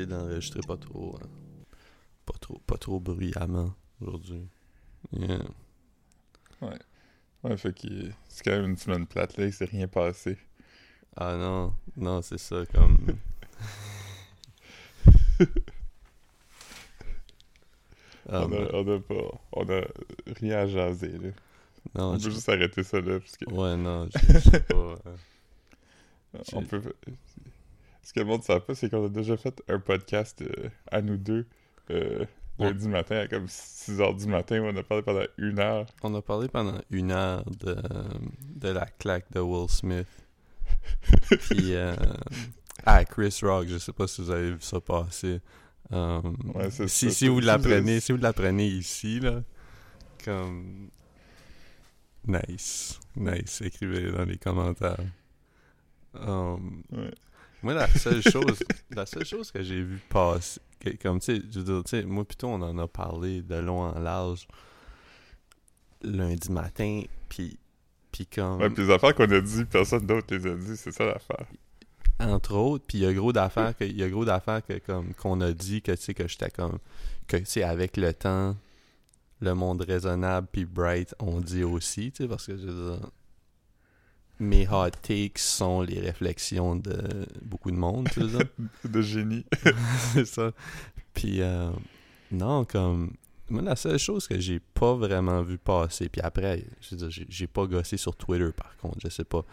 essayer d'enregistrer pas trop, euh, pas trop, pas trop bruyamment aujourd'hui. Yeah. Ouais. Ouais, fait que c'est quand même une semaine plate, là, il s'est rien passé. Ah non, non, c'est ça, comme... Ah, on, a, mais- on a pas... On a rien à jaser, là. non, On peut juste arrêter ça, là, parce que... Ouais, non, je sais pas... euh, On peut... Ce que le monde ne sait pas, c'est qu'on a déjà fait un podcast euh, à nous deux euh, lundi matin à comme 6h du matin. où On a parlé pendant une heure. On a parlé pendant une heure de, de la claque de Will Smith. Puis, euh, ah, Chris Rock, je sais pas si vous avez vu ça passer. Euh, Ouais, si, ça. si vous l'apprenez, si vous l'apprenez ici, là, comme... Nice. Nice. Écrivez dans les commentaires. Um, Ouais. Moi, la seule chose, la seule chose que j'ai vu passer, que- comme tu sais, je veux dire, tu sais, moi plutôt on en a parlé de long en large lundi matin, puis puis comme Ouais, puis les affaires qu'on a dit, personne d'autre les a dit, c'est ça l'affaire. entre autres, puis il y a gros d'affaires que il y a gros d'affaires que comme qu'on a dit que tu sais que j'étais comme que tu sais avec le temps le monde raisonnable puis bright on dit aussi, tu sais parce que je veux dire, mes hot takes sont les réflexions de beaucoup de monde, tu sais. De génie. c'est ça. Puis, euh, non, comme. Moi, la seule chose que j'ai pas vraiment vu passer, puis après, je veux dire, j'ai- pas gossé sur Twitter, par contre, je sais pas.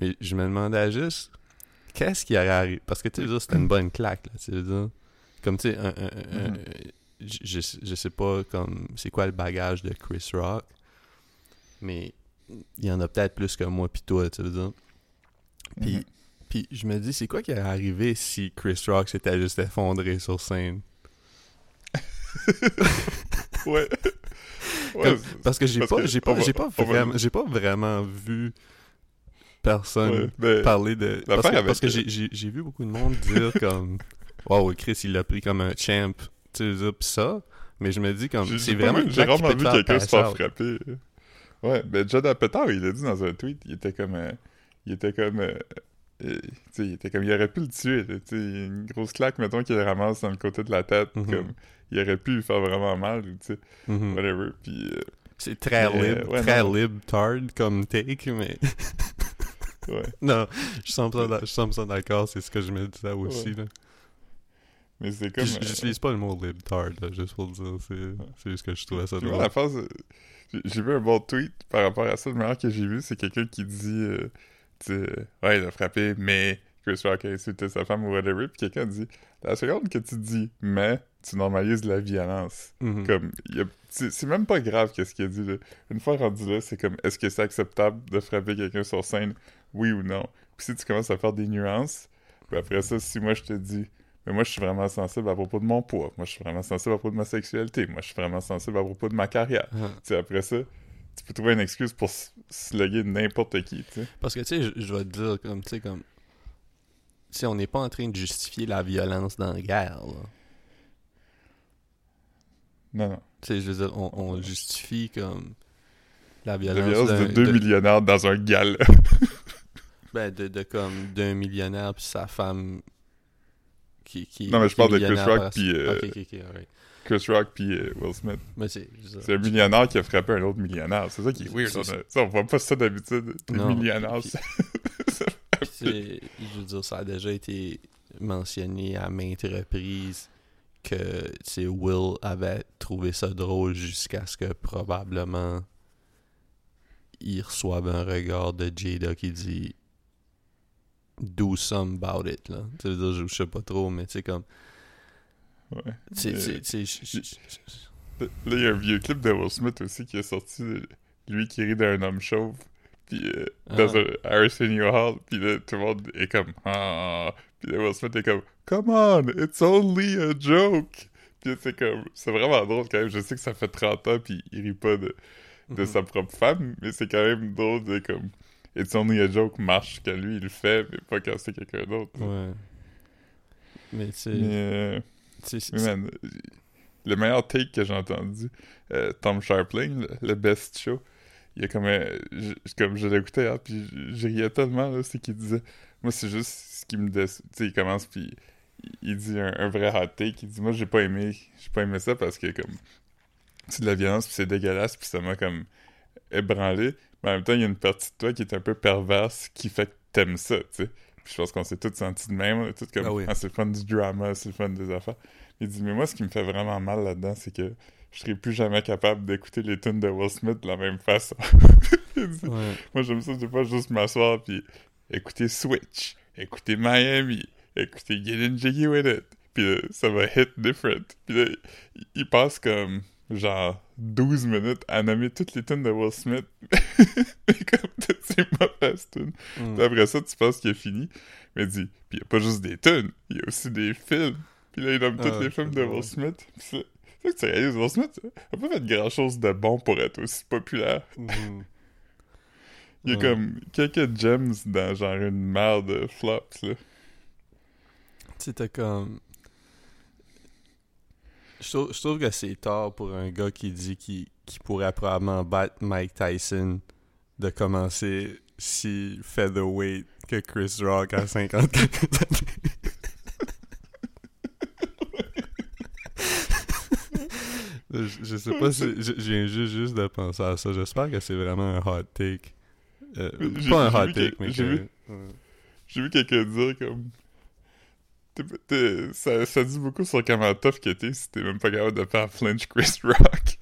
Mais je me demandais juste, qu'est-ce qui aurait arrivé? Parce que, tu sais, c'était une bonne claque, là, tu sais, je veux dire? Comme, tu sais, un- un- un- Mhm. je, je- je sais pas, comme, c'est quoi le bagage de Chris Rock, mais il y en a peut-être plus que moi, puis toi, tu veux dire. Puis, Mhm. puis je me dis, c'est quoi qui aurait arrivé si Chris Rock s'était juste effondré sur scène? Ouais. Comme- Parce que j'ai pas, j'ai pas, j'ai pas vraiment, j'ai pas vraiment vu personne ouais, mais- parler de. Parce que, parce que j'ai, vu beaucoup de monde dire comme, wow, Chris il l'a pris comme un champ, tu sais, pis ça. Mais je me dis comme, j'ai- c'est vraiment J'ai rarement vu quelqu'un se faire frapper. Ouais, ben John Apatow, il a dit dans un tweet, il était comme... euh, il était comme... euh, euh, tu sais, il était comme... Il aurait pu le tuer, là, une grosse claque, mettons, qu'il le ramasse dans le côté de la tête, Mhm. comme... Il aurait pu lui faire vraiment mal, ou tu sais, Mhm. whatever, puis... euh, C'est très Mais, lib, ouais, très non. libtard comme take, mais ouais. non, je sens ça d'accord, c'est ce que je me disais aussi Ouais. là. Mais c'est comme... euh, J'utilise pas le mot libtard, là, juste pour le dire, c'est, c'est juste que je trouvais ça drôle. la phase, euh, j'ai- vu un bon tweet par rapport à ça. Le meilleur que j'ai vu, c'est quelqu'un qui dit, euh, tu sais, ouais, il a frappé, mais Chris Rock a insulté sa femme ou whatever. Puis quelqu'un dit, la seconde que tu dis, mais tu normalises la violence. Mhm. Comme, c'est même pas grave qu'est-ce qu'il a dit. Là. Une fois rendu là, c'est comme, est-ce que c'est acceptable de frapper quelqu'un sur scène, oui ou non? Puis si tu commences à faire des nuances, puis après ça, si moi je te dis, mais moi je suis vraiment sensible à propos de mon poids, moi je suis vraiment sensible à propos de ma sexualité, moi je suis vraiment sensible à propos de ma carrière. Ah. Tu sais, après ça, tu peux trouver une excuse pour slugger n'importe qui, tu sais. Parce que, tu sais, je, je vais te dire, comme, tu sais, comme... Tu sais, on n'est pas en train de justifier la violence dans la guerre, là. Non, non. Tu sais, je veux dire, on, on justifie, comme... La La violence, violence de deux de, millionnaires dans un gala. ben, de, de, comme, d'un millionnaire puis sa femme qui... qui Non, mais je parle de Chris Rock par- puis, euh. Chris Rock puis euh, Will Smith. C'est... un millionnaire qui a frappé un autre millionnaire. C'est ça qui est weird. On, a- ça, on voit pas ça d'habitude. Les millionnaires, puis- ça- Puis c'est- je veux dire, ça a déjà été mentionné à maintes reprises que Will avait trouvé ça drôle jusqu'à ce que probablement il reçoive un regard de Jada qui dit Do some about it. Là. Tu veux dire, je, je sais pas trop, mais tu sais, comme. Ouais. Tu sais, je- Là, il y a un vieux clip de Will Smith aussi qui est sorti. Lui qui rit d'un homme chauve. Puis euh, dans Ah. un Arsenio Hall. Puis là, tout le monde est comme Ah. Puis là, Will Smith est comme Come on, it's only a joke. Puis c'est comme. C'est vraiment drôle quand même. Je sais que ça fait 30 ans. Puis il rit pas de, de Mhm. sa propre femme. Mais c'est quand même drôle de comme. It's only a joke marche quand lui il le fait. Mais pas quand c'est quelqu'un d'autre. Ouais. Mais euh, c'est- man, le meilleur take que j'ai entendu, euh, Tom Sharpling, le, le best show, il y a comme un- je- comme je l'écoutais, hein, puis je, riais tellement, là, c'est qu'il disait, moi c'est juste ce qui me tu sais, il commence, puis il dit un, un vrai hot take. Il dit Moi, j'ai pas aimé j'ai pas aimé ça parce que, comme, c'est de la violence, puis c'est dégueulasse, puis ça m'a, comme, ébranlé. Mais en même temps, il y a une partie de toi qui est un peu perverse qui fait que t'aimes ça, tu sais. Puis je pense qu'on s'est tous sentis de même. on est tous comme Ah oui. Ah, c'est le fun du drama, c'est le fun des affaires. Il dit Mais moi, ce qui me fait vraiment mal là-dedans, c'est que je serai plus jamais capable d'écouter les tunes de Will Smith de la même façon. Il dit, Ouais. moi, j'aime ça, je pas juste m'asseoir puis écouter Switch, écouter Miami, écouter Getting Jiggy With It. Puis là, ça va hit different. Puis là, il passe comme genre 12 minutes à nommer toutes les tunes de Will Smith. Mais comme toutes ces mauvaises tunes. Mm. Après ça, tu penses qu'il a fini. Mais dit, puis il n'y a pas juste des tunes, il y a aussi des films. Puis là, il nomme tous Ah, les films de c'est Will. Smith. C'est c'est là que tu réalises, Will Smith a pas fait grand chose de bon pour être aussi populaire. Mhm. Il y a Ouais. comme quelques gems dans genre une merde de flops, là. Tu sais, t'as comme. Je trouve, je trouve que c'est tard pour un gars qui dit qu'il pourrait probablement battre Mike Tyson de commencer si featherweight que Chris Rock à 50 quelques années. je, je sais pas si. Je, je viens juste, juste de penser à ça. J'espère que c'est vraiment un hot take. Euh, pas un hot take, mais j'ai que- vu- ouais. J'ai vu quelqu'un dire comme. Ça, ça dit beaucoup sur comment tough que t'es si t'es même pas capable de faire flinch Chris Rock.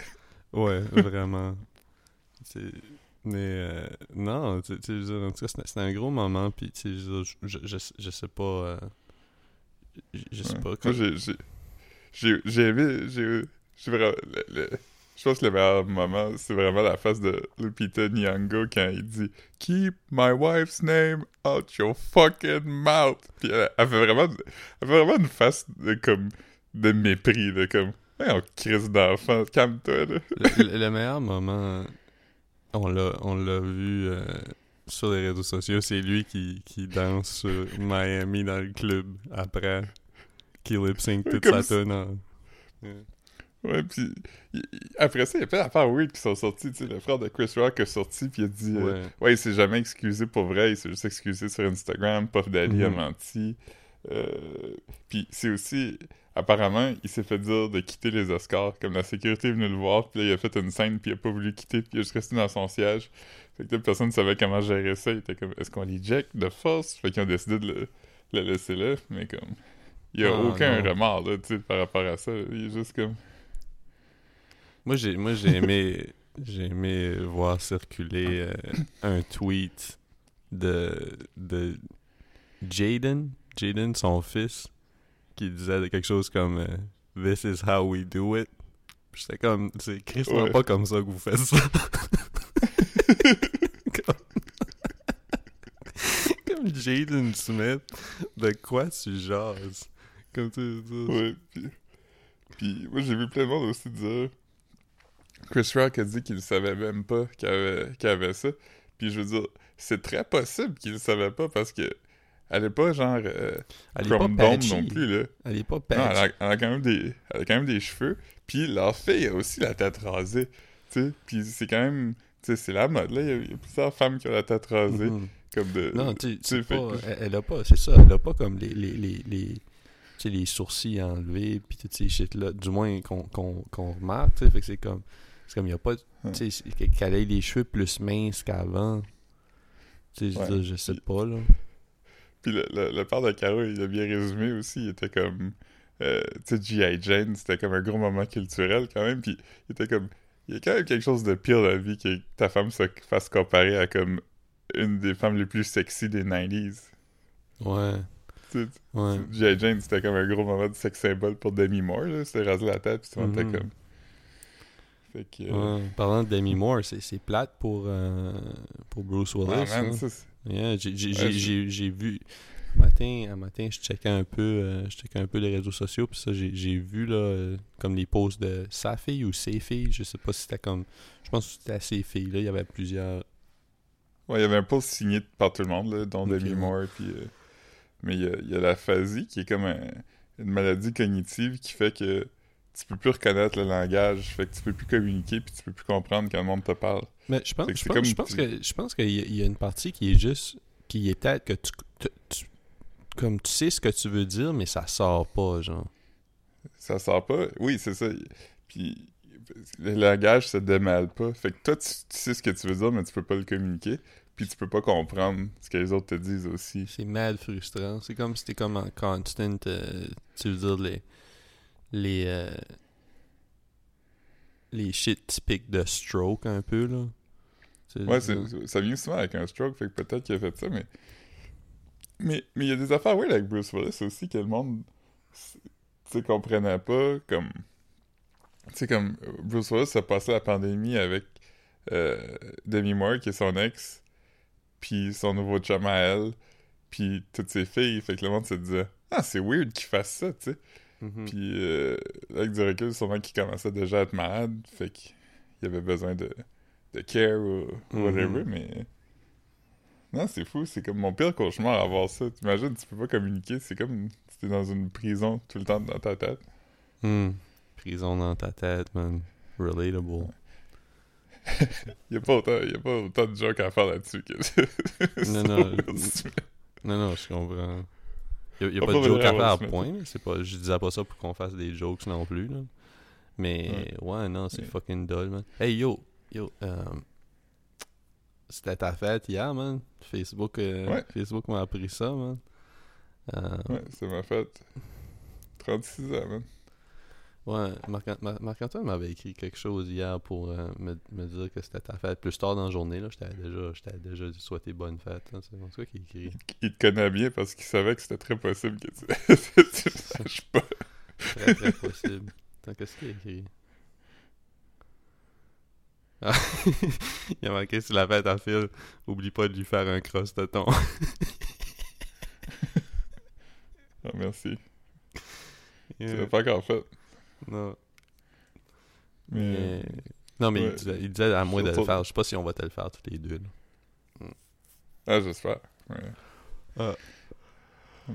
Ouais, vraiment. Mais euh, non, tu sais, en tout cas, c'était un gros moment, puis tu sais, je, je, sais pas. euh, je, je sais Ouais. pas. Comme... j'ai- aimé. J'ai vraiment. le- le- je pense que le meilleur moment, c'est vraiment la face de Lupita Nyong'o quand il dit Keep my wife's name out your fucking mouth. Puis elle, elle fait vraiment, elle fait vraiment une face de comme de mépris, de comme hey, on crise d'enfant, calme-toi le, le- le meilleur moment, on l'a on l'a vu euh, sur les réseaux sociaux, c'est lui qui, qui danse sur Miami dans le club après, qui lip sync toute Comme sa si- Ouais. Puis après ça, il y a plein d'affaires weird qui sont sorties. Tu sais, le frère de Chris Rock est sorti, puis il a dit euh, Ouais. Il s'est jamais excusé pour vrai, il s'est juste excusé sur Instagram. Puff Daddy a Mhm. menti. Euh, puis c'est aussi, apparemment, il s'est fait dire de quitter les Oscars. Comme la sécurité est venue le voir, puis là, il a fait une scène, puis il a pas voulu quitter, puis il a juste resté dans son siège. Fait que là, personne ne savait comment gérer ça. Il était comme, est-ce qu'on l'éjecte de force? Fait qu'ils ont décidé de le, le laisser là, mais comme, il y a Ah, aucun non. remords, là, tu sais, par rapport à ça. Il est juste comme, Moi, j'ai, moi, j'ai aimé, j'ai aimé voir circuler euh, un tweet de, de Jaden, Jaden, son fils, qui disait quelque chose comme euh, This is how we do it. J'étais comme, c'est crissement Ouais. pas comme ça que vous faites ça. comme, comme Jaden Smith, de quoi tu jases? Comme tu tu- Ouais, puis, puis moi j'ai vu plein de monde aussi dire Chris Rock a dit qu'il ne savait même pas qu'il avait, ça. Puis je veux dire, c'est très possible qu'il ne savait pas parce que elle est pas genre euh, Elle est pas non plus là. Elle est pas Non, patchy. elle, a, elle a quand même des, elle a quand même des cheveux. Puis leur fille a aussi la tête rasée. Tu sais, puis c'est quand même, tu sais, c'est la mode là. Il y, a, il y a plusieurs femmes qui ont la tête rasée, Mhm. comme de. Non, tu sais, elle, elle a pas, c'est ça, elle a pas comme les, les, les, les, tu sais, les sourcils enlevés, puis toutes ces shit-là, du moins qu'on qu'on qu'on remarque, tu sais, fait que c'est comme, c'est comme, il y a pas, tu sais, qu'elle ait les cheveux plus minces qu'avant, tu sais, je Ouais. sais pas, là. Puis le, le, le père de Caro, il a bien résumé aussi. Il était comme. euh, tu sais, G.I. Jane, c'était comme un gros moment culturel quand même. Puis il était comme. Il y a quand même quelque chose de pire dans la vie que ta femme se fasse comparer à comme une des femmes les plus sexy des 90s. Ouais, Tu. G.I. Jane, c'était comme un gros moment de sex symbole pour Demi Moore. Là. C'était rasé la tête, puis était Mhm. comme. Fait que. euh, Ouais. Parlant de Demi Moore, c'est plate pour, euh, pour Bruce Willis. ah, hein. Yeah, j'ai vu un matin, un matin, je checkais un peu, euh, je checkais un peu les réseaux sociaux, puis ça, j'ai vu là, comme les posts de sa fille ou ses filles, je sais pas si c'était comme, je pense que c'était ses filles là, il y avait plusieurs. Ouais, il y avait un post signé par tout le monde, là, dont Ok, Demi. Moore. Puis, mais il y a, il y a la phasie qui est comme un- une maladie cognitive qui fait que tu peux plus reconnaître le langage, fait que tu peux plus communiquer puis tu peux plus comprendre quand le monde te parle. Mais je pense, je pense, je pense que je pense qu'il y, y a une partie qui est juste, qui est peut-être que tu, tu, tu comme tu sais ce que tu veux dire, mais ça sort pas, genre. Ça sort pas? Oui, c'est ça. Puis le langage se démêle pas. Fait que toi, tu, tu sais ce que tu veux dire, mais tu peux pas le communiquer. Puis tu peux pas comprendre ce que les autres te disent aussi. C'est mad frustrant. C'est comme si t'es comme en constant, euh, tu veux dire, les. Les. euh, les shit typiques de stroke, un peu, là. Ouais, ça vient souvent avec un stroke, fait que peut-être qu'il a fait ça, mais. Mais mais il y a des affaires, oui, avec Bruce Willis aussi, que le monde. Tu comprenait pas, comme. Tu sais, comme Bruce Willis a passé la pandémie avec euh, Demi Moore, qui est son ex, puis son nouveau chum à elle, puis toutes ses filles, fait que le monde se disait Ah, c'est weird qu'il fasse ça, tu sais. Mhm. Puis, euh, avec du recul, sûrement qu'il commençait déjà à être malade, fait qu'il avait besoin de, de care ou whatever, Mhm. mais... Non, c'est fou, c'est comme mon pire cauchemar à avoir ça. T'imagines, tu peux pas communiquer, c'est comme si t'es dans une prison tout le temps dans ta tête. Hmm. Prison dans ta tête, man. Relatable. Y a pas autant, y a pas autant de jokes à faire là-dessus que Non, non. Non, non, je comprends. Y a, y a pas de joke à faire, point. C'est pas, je disais pas ça pour qu'on fasse des jokes non plus, là. Mais, ouais, non, c'est fucking dull, man. Hey, yo, yo, euh, c'était ta fête hier, man. Facebook, euh, Ouais. Facebook m'a appris ça, man. Euh, Ouais, c'est ma fête. 36 ans, man. Ouais, Marc- Mar- Marc-Antoine m'avait écrit quelque chose hier pour euh, me, me dire que c'était ta fête. Plus tard dans la journée, je t'avais déjà, je déjà souhaité bonne fête. hein. C'est comme ça qu'il écrit. Il te connaît bien parce qu'il savait que c'était très possible que tu, tu le saches pas. Très, très possible. Qu'est-ce qu'il a écrit? Ah, il a marqué sur la fête à fil. Oublie pas de lui faire un cross de ton. Ah, merci. Tu Yeah. l'as pas encore fait. Non. Mais... Mais- Non, mais il, ouais. disait, il disait à moi de le faire. Je sais pas si on va te le faire tous les deux. là. Ah, j'espère. Ouais. Ah. Mais,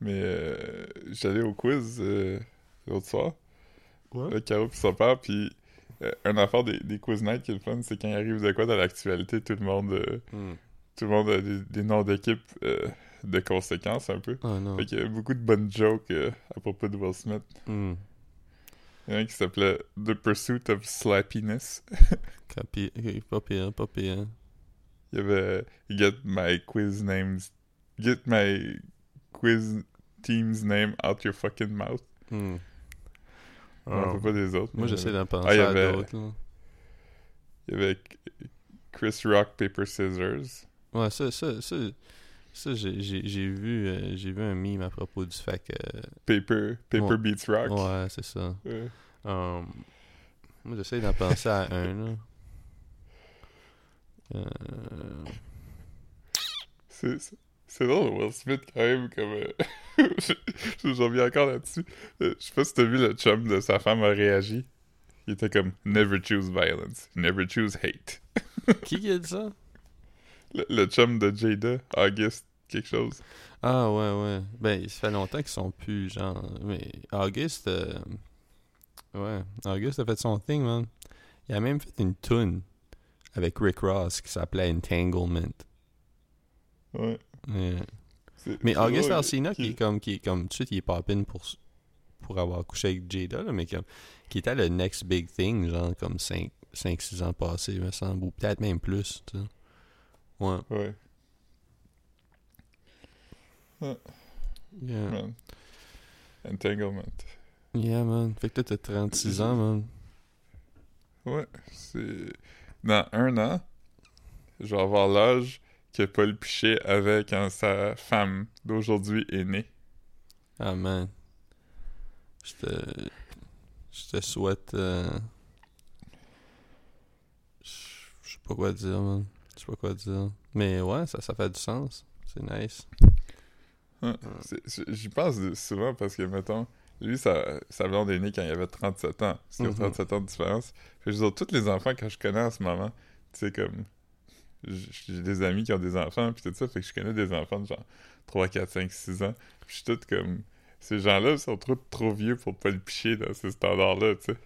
mais euh, j'allais au quiz euh, l'autre soir. Le Caro puis son père, puis euh, une affaire des, des quiz night qui est le fun, c'est quand il arrive de quoi dans l'actualité, tout le monde euh, Hmm. tout le monde a des, des noms d'équipe euh, de conséquences un peu. Oh non. Fait qu'il y a beaucoup de bonnes jokes euh, à propos de Will Smith. Hmm. Il y en a un qui s'appelait The Pursuit of Slappiness. Pas pire, pas pire. Il y avait Get my quiz names Get my quiz team's name out your fucking mouth. Hmm. Rappelle pas des autres. Moi, j'essaie d'en penser Ah, il y à avait- d'autres. là. Il y avait Chris Rock Paper Scissors. Ouais, ça, ça, ça, ça j'ai vu, euh, j'ai vu un meme à propos du fait que... Paper Paper Ouais. Beats Rock. Ouais, c'est ça. Ouais. Um, moi, j'essaie d'en penser à un, là. Euh, C'est c'est- drôle, Will Smith, quand même, comme... euh, je- J'en reviens encore là-dessus. Euh, Je sais pas si t'as vu le chum de sa femme a réagi. Il était comme « Never choose violence. Never choose hate Qui qui a dit ça? ». Le, le chum de Jada, August, quelque chose. Ah, ouais, ouais. Ben, ça fait longtemps qu'ils sont plus, genre... Mais Auguste... euh, Ouais, Auguste a fait son thing, man. Il a même fait une tune avec Rick Ross qui s'appelait Entanglement. Ouais. Mais August Alsina, qui est comme, qui est comme, tout de suite, il est poppin pour, pour avoir couché avec Jada, là, mais comme, qui était le next big thing, genre, comme 5-6 ans passés, me semble, ou peut-être même plus, tu sais. Ouais. Ouais. Yeah. Man. Entanglement. Yeah, man. Fait que toi, t'as 36 ans, man. Ouais, c'est... Dans un an, je vais avoir l'âge que Paul Pichet avait quand sa femme d'aujourd'hui est née. Ah, man. Je te... Je te souhaite... euh, Je je sais pas quoi dire, man. Je sais pas quoi dire. Mais ouais, ça, ça fait du sens. C'est nice. Ouais, J'y pense souvent parce que, mettons, lui, sa, sa blonde est née quand il avait 37 ans. C'est Mhm. 37 ans de différence. Que je veux dire, tous les enfants que je connais en ce moment, tu sais, comme... J'ai des amis qui ont des enfants, puis tout ça, fait que je connais des enfants de genre 3, 4, 5, 6 ans. Puis je suis tout comme... Ces gens-là sont trop, trop vieux pour pas le picher dans ces standards-là, tu sais.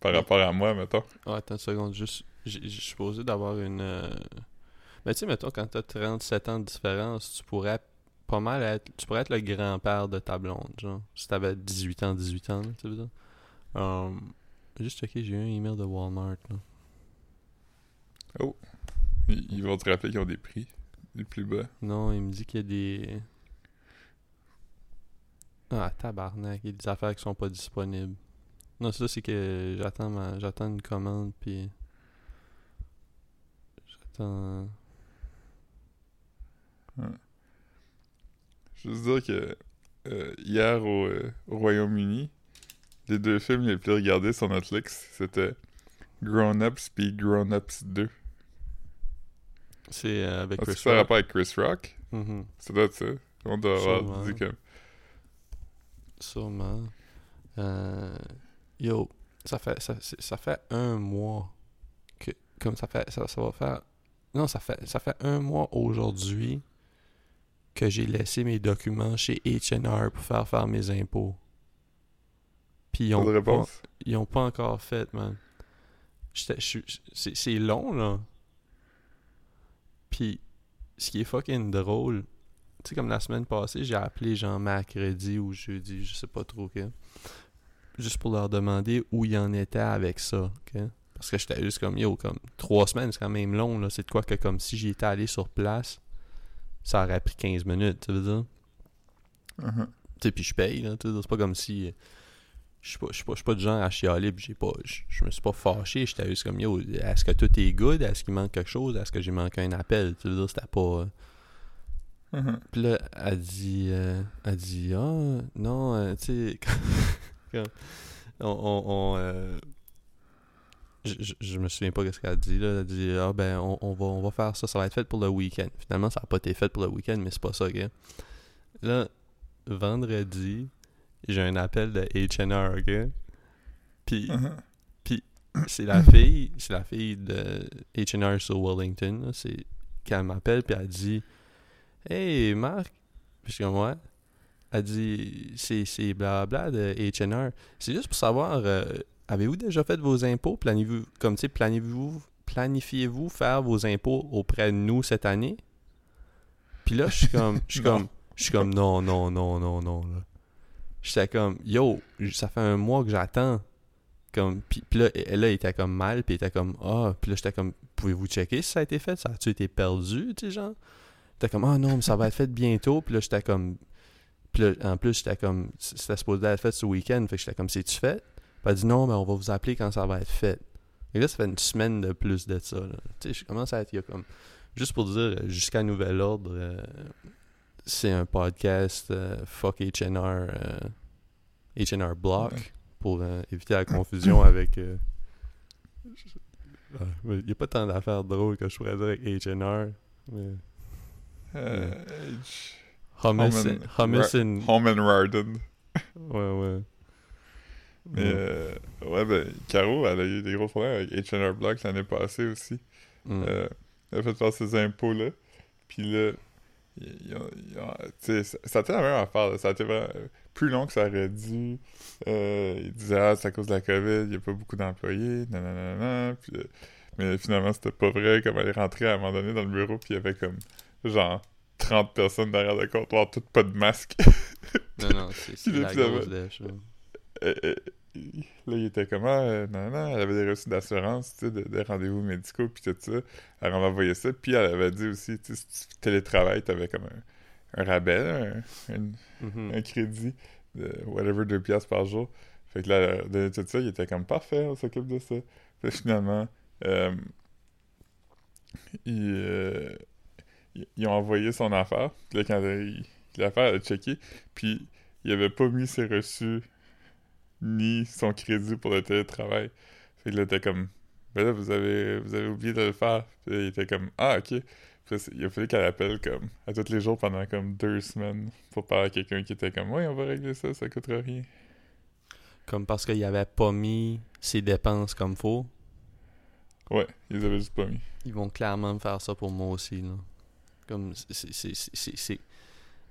Par rapport à moi, mettons. Ah, attends une seconde, juste. Je suis supposé d'avoir une. euh, Mais tu sais, mettons, quand t'as 37 ans de différence, tu pourrais pas mal être. Tu pourrais être le grand-père de ta blonde, genre. Si t'avais 18 ans, 18 ans, tu dire. Um, juste checker, j'ai eu un email de Walmart, là. Ils, ils vont te rappeler qu'ils ont des prix les plus bas. Non, il me dit qu'il y a des. Ah, tabarnak, il y a des affaires qui sont pas disponibles. Non, ça, c'est que j'attends ma... j'attends une commande, puis. J'attends. Juste dire que euh, hier au, euh, au Royaume-Uni, les deux films les plus regardés sur Netflix, c'était Grown Ups puis Grown Ups 2. C'est euh, avec que Chris ça Rock? rapport avec Chris Rock? Ça doit être ça. On doit avoir dit comme... Sûrement. Euh, yo, ça fait ça, c'est- ça fait un mois que comme ça fait ça, ça va faire non ça fait ça fait un mois aujourd'hui que j'ai laissé mes documents chez H&R pour faire faire mes impôts. Puis ils ont pas, ils ont pas encore fait, man. C'est long, là. Puis, ce qui est fucking drôle, tu sais, comme la semaine passée, j'ai appelé genre mercredi ou jeudi, je sais pas trop? Juste pour leur demander où ils en étaient avec ça, ok? Parce que j'étais juste comme, yo, comme, trois semaines, c'est quand même long, là. C'est de quoi que, comme, si j'y étais allé sur place, ça aurait pris 15 minutes, tu veux dire? Mhm. Tu sais, puis je paye, là, c'est pas comme si... Je suis pas, je suis pas, je suis pas du genre à chialer, puis j'ai pas... Je, me suis pas fâché, j'étais juste comme, yo, est-ce que tout est good? Est-ce qu'il manque quelque chose? Est-ce que j'ai manqué un appel? Tu veux dire, c'était pas... euh, Mhm. Puis là, elle dit, euh, elle dit, ah, non, euh, tu sais, on, on, on, euh, je, je, je me souviens pas ce qu'elle a dit, là. Elle a dit, ah, ben, on, on va, on va faire ça, ça va être fait pour le week-end. Finalement, ça a pas été fait pour le week-end, mais c'est pas ça, ok? Là, vendredi, j'ai un appel de H&R, ok? Puis, Mhm. c'est la fille, c'est la fille de H&R sur Wellington, c'est qu'elle m'appelle puis elle dit "Hey Marc." Puis je suis comme ouais. Elle dit c'est c'est blabla de H&R. C'est juste pour savoir euh, avez-vous déjà fait vos impôts? Planifiez-vous comme tu sais planifiez-vous planifiez-vous faire vos impôts auprès de nous cette année? Puis là je suis comme je suis comme je suis comme non non non non non là. J'étais comme yo, ça fait un mois que j'attends. Comme puis, là elle là, elle était comme mal puis elle était comme ah puis là j'étais comme pouvez-vous checker si ça a été fait? Ça a-tu été perdu tu sais genre? T'es comme ah non mais ça va être fait bientôt. Puis là j'étais comme puis là, en plus j'étais comme c'était supposé être fait ce week-end. Fait que j'étais comme c'est-tu fait? Elle dit non mais on va vous appeler quand ça va être fait et là ça fait une semaine de plus de ça tu sais je commence à être il y a comme juste pour dire jusqu'à nouvel ordre euh, c'est un podcast euh, fuck H&R euh, H&R Block Ouais. pour euh, éviter la confusion avec. euh, Il n'y a pas tant d'affaires drôles que je pourrais dire avec H&R. Mais... Euh, H- Hummus, hummus and... Home and Warden. Ouais, ouais. Mais, euh, ouais, ben, Caro, elle a eu des gros problèmes avec H&R Block l'année passée aussi. Mm. Euh, elle a fait faire ses impôts, là. Puis là, ils- ils ont- ils ont- tu sais, ça, a été la même affaire, là. Ça a été vraiment plus long que ça aurait dû. Euh, ils disaient, ah, c'est à cause de la COVID, il n'y a pas beaucoup d'employés, nanana. Puis, euh, mais finalement, c'était pas vrai. Comme elle est rentrée à un moment donné dans le bureau, puis il y avait comme, genre, 30 personnes derrière le comptoir, toutes pas de masque. Non, non, c'est la grosse dèche. Là. Euh, euh, là, il était comme, ah, euh, non, non, elle avait des reçus d'assurance, tu sais, de, de rendez-vous médicaux, puis tout ça. Elle m'a envoyé ça, puis elle avait dit aussi, tu sais, si tu télétravailles, t'avais comme un, un rabais, un, Mhm. un crédit de whatever, 2 piastres par jour. Fait que là, de tout ça, il était comme, parfait, on s'occupe de ça. Puis finalement, ils, ils- ont envoyé son affaire. Puis là, quand l'affaire a checké, puis il avait pas mis ses reçus ni son crédit pour le télétravail. Fait que là, t'es comme, ben là, vous avez, vous avez oublié de le faire. Puis là, il était comme, ah, ok. Puis là, c'est- il a fallu qu'elle appelle comme à tous les jours pendant comme deux semaines pour parler à quelqu'un qui était comme, oui, on va régler ça, ça coûtera rien. Comme parce qu'il avait pas mis ses dépenses comme faut. Ouais, ils avaient juste pas mis. Ils vont clairement me faire ça pour moi aussi, là. Comme, c'est- c'est- c'est... c'est- c'est-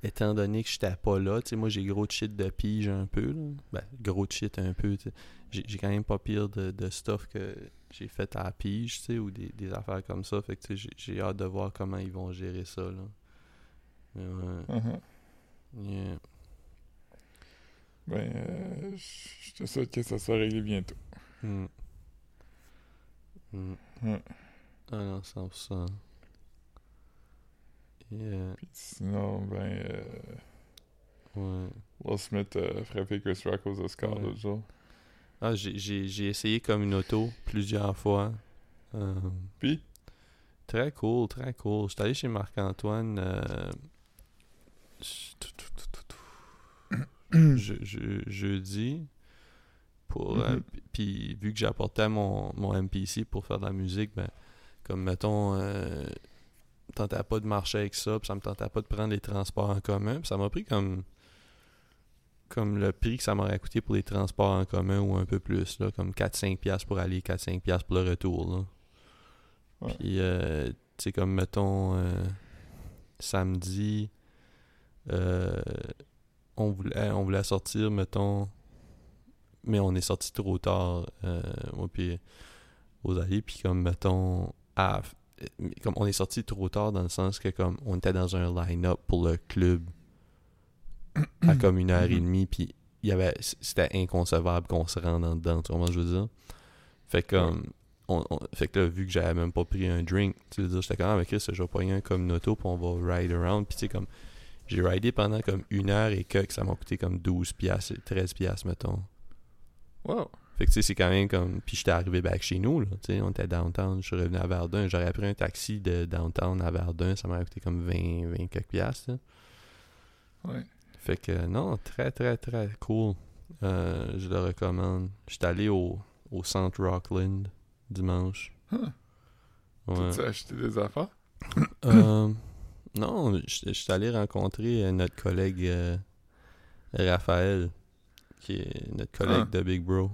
Étant donné que j'étais pas là, tu sais, moi j'ai gros de shit de pige un peu, là. Ben, gros de shit un peu. J'ai quand même pas pire de, de stuff que j'ai fait à la pige, tu sais, ou des, des affaires comme ça. Fait que, j'ai- hâte de voir comment ils vont gérer ça, là. Mhm. Yeah. Ben, euh, je te souhaite que ça soit réglé bientôt. Mm. Mm. Ouais. Ah non, 100%. Yeah. Puis sinon, ben, euh, Ouais. Will Smith a frappé Chris Rock aux Oscars Ouais. l'autre jour. Ah, j'ai- j'ai j'ai essayé comme une auto plusieurs fois. Euh, Puis, très cool, très cool. J'étais allé chez Marc-Antoine euh, je, je- jeudi pour euh, Mhm. p- puis vu que j'apportais mon, mon MPC pour faire de la musique ben comme mettons euh, tentais pas de marcher avec ça puis ça me tentait pas de prendre les transports en commun puis ça m'a pris comme comme le prix que ça m'aurait coûté pour les transports en commun ou un peu plus là comme 4-5 piastres pour aller 4-5 piastres pour le retour là Ouais. puis euh, tu sais comme mettons euh, samedi euh, on voulait on voulait sortir mettons mais on est sorti trop tard euh, moi puis aux alliés puis comme mettons à- comme on est sorti trop tard dans le sens que comme on était dans un line-up pour le club à comme une heure et Mhm. demie puis il y avait c'était inconcevable qu'on se rende en dedans tu vois je veux dire fait que comme on, on- fait que là vu que j'avais même pas pris un drink tu veux dire j'étais quand même avec Chris je vais pogner un comme une auto puis on va ride around puis tu sais comme j'ai ridé pendant comme une heure et que, que ça m'a coûté comme 12 piastres 13 piastres mettons wow. Fait que tu sais, c'est quand même comme. Puis j'étais arrivé back chez nous, là. Tu sais, on était downtown. Je suis revenu à Verdun. J'aurais pris un taxi de downtown à Verdun. Ça m'aurait coûté comme 20, 20 quelques piastres. là. Ouais. Fait que non, très, très, très cool. Euh, je le recommande. J'étais allé au, au centre Rockland dimanche. Huh. Ouais. T'as-tu acheté des affaires? Euh, non, je suis allé rencontrer euh, notre collègue euh, Raphaël, qui est notre collègue Ah. de Big Bro.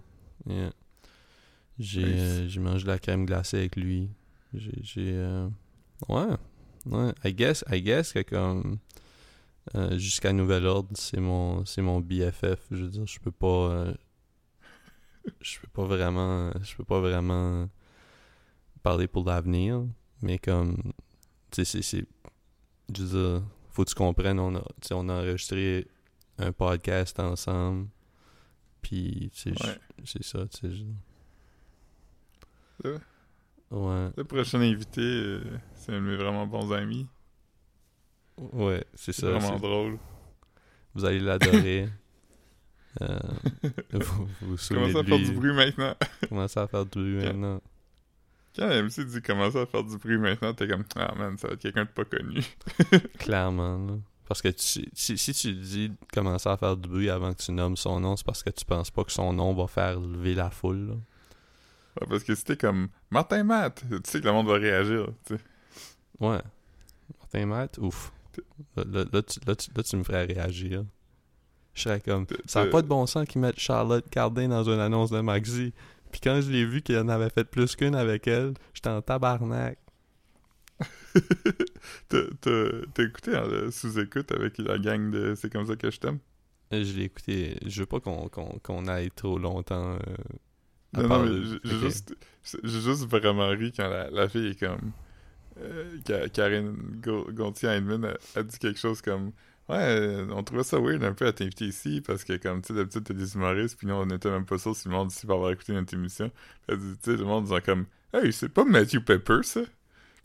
Yeah. J'ai euh, j'ai mangé de la crème glacée avec lui. J'ai. euh, ouais. Ouais. I guess, I guess que comme. euh, Jusqu'à nouvel ordre, c'est mon, c'est mon BFF. Je veux dire, je peux pas. je peux pas vraiment. Je peux pas vraiment parler pour l'avenir. Mais comme. Tu sais, c'est- c'est. Je veux dire, faut que tu comprennes, on a, on a enregistré un podcast ensemble. Puis, tu sais, je- Ouais. c'est ça, tu sais. je- Ouais. le prochain invité, euh, c'est un de mes vraiment bons amis. Ouais, c'est ça. vraiment drôle. Vous allez l'adorer. Euh, vous vous vous souvenez Commence à faire du bruit maintenant? Commencez à faire du bruit Quand- maintenant? Quand MC dit commencer à faire du bruit maintenant, t'es comme Ah man, ça va être quelqu'un de pas connu. Clairement, là. Parce que tu- si, si tu dis de commencer à faire du bruit avant que tu nommes son nom, c'est parce que tu penses pas que son nom va faire lever la foule. là. Ouais, parce que si t'es comme Martin Matt, tu sais que le monde va réagir. Tu sais. Ouais. Martin Matt, ouf. Là, là- là, tu, là, tu- là, tu me ferais réagir. Je serais comme. Ça n'a pas de bon sens qu'ils mettent Charlotte Cardin dans une annonce de Maxi. Puis quand je l'ai vu qu'il en avait fait plus qu'une avec elle, j'étais en tabarnak. T'as écouté euh, sous-écoute avec la gang de C'est comme ça que je t'aime? Euh, Je l'ai écouté. Je veux pas qu'on qu'on qu'on aille trop longtemps. euh, à Non, non, mais j'ai j'ai Ok. juste, juste vraiment ri quand la, la fille est comme. euh, Ka- Karine Go- Gontier-Heinemann a, a dit quelque chose comme Ouais, euh, on trouvait ça weird un peu à t'inviter ici parce que, comme tu sais, d'habitude, t'es des humoristes, puis nous, on n'était même pas sûr si le monde ici va avoir écouté notre émission. Tu sais, le monde disant comme Hey, c'est pas Matthew Pepper, ça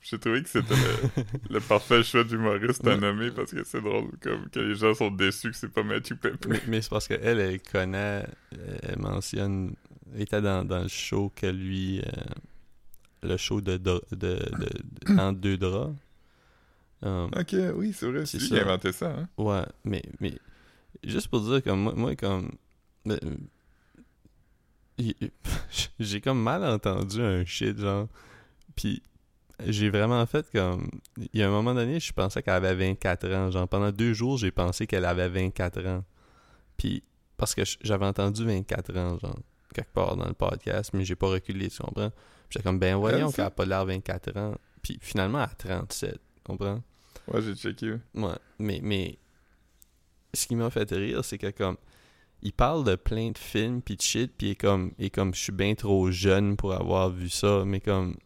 J'ai trouvé que c'était le, le parfait choix d'humoriste à nommer parce que c'est drôle, comme que les gens sont déçus que c'est pas Matthew Pepper. mais mais c'est parce qu'elle, elle connaît. euh, Elle mentionne. Elle était dans, dans le show que lui. euh, le show de, de, de, de- En deux draps. Um, Ok, oui, c'est vrai, C'est lui qui a inventé ça, hein. Ouais, mais, mais juste pour dire comme moi, moi comme euh, y- j'ai comme mal entendu un shit genre puis j'ai vraiment fait comme il y a un moment donné je pensais qu'elle avait 24 ans. Genre pendant deux jours j'ai pensé qu'elle avait 24 ans. Puis parce que j'avais entendu 24 ans genre quelque part dans le podcast mais j'ai pas reculé tu comprends? Puis j'étais comme ben voyons qu'elle a pas l'air 24 ans. Puis finalement à 37 tu comprends? Ouais, j'ai checké. ouais. Mais, mais ce qui m'a fait rire, c'est que comme il parle de plein de films pis de shit, pis il est comme, il est comme je suis bien trop jeune pour avoir vu ça, mais comme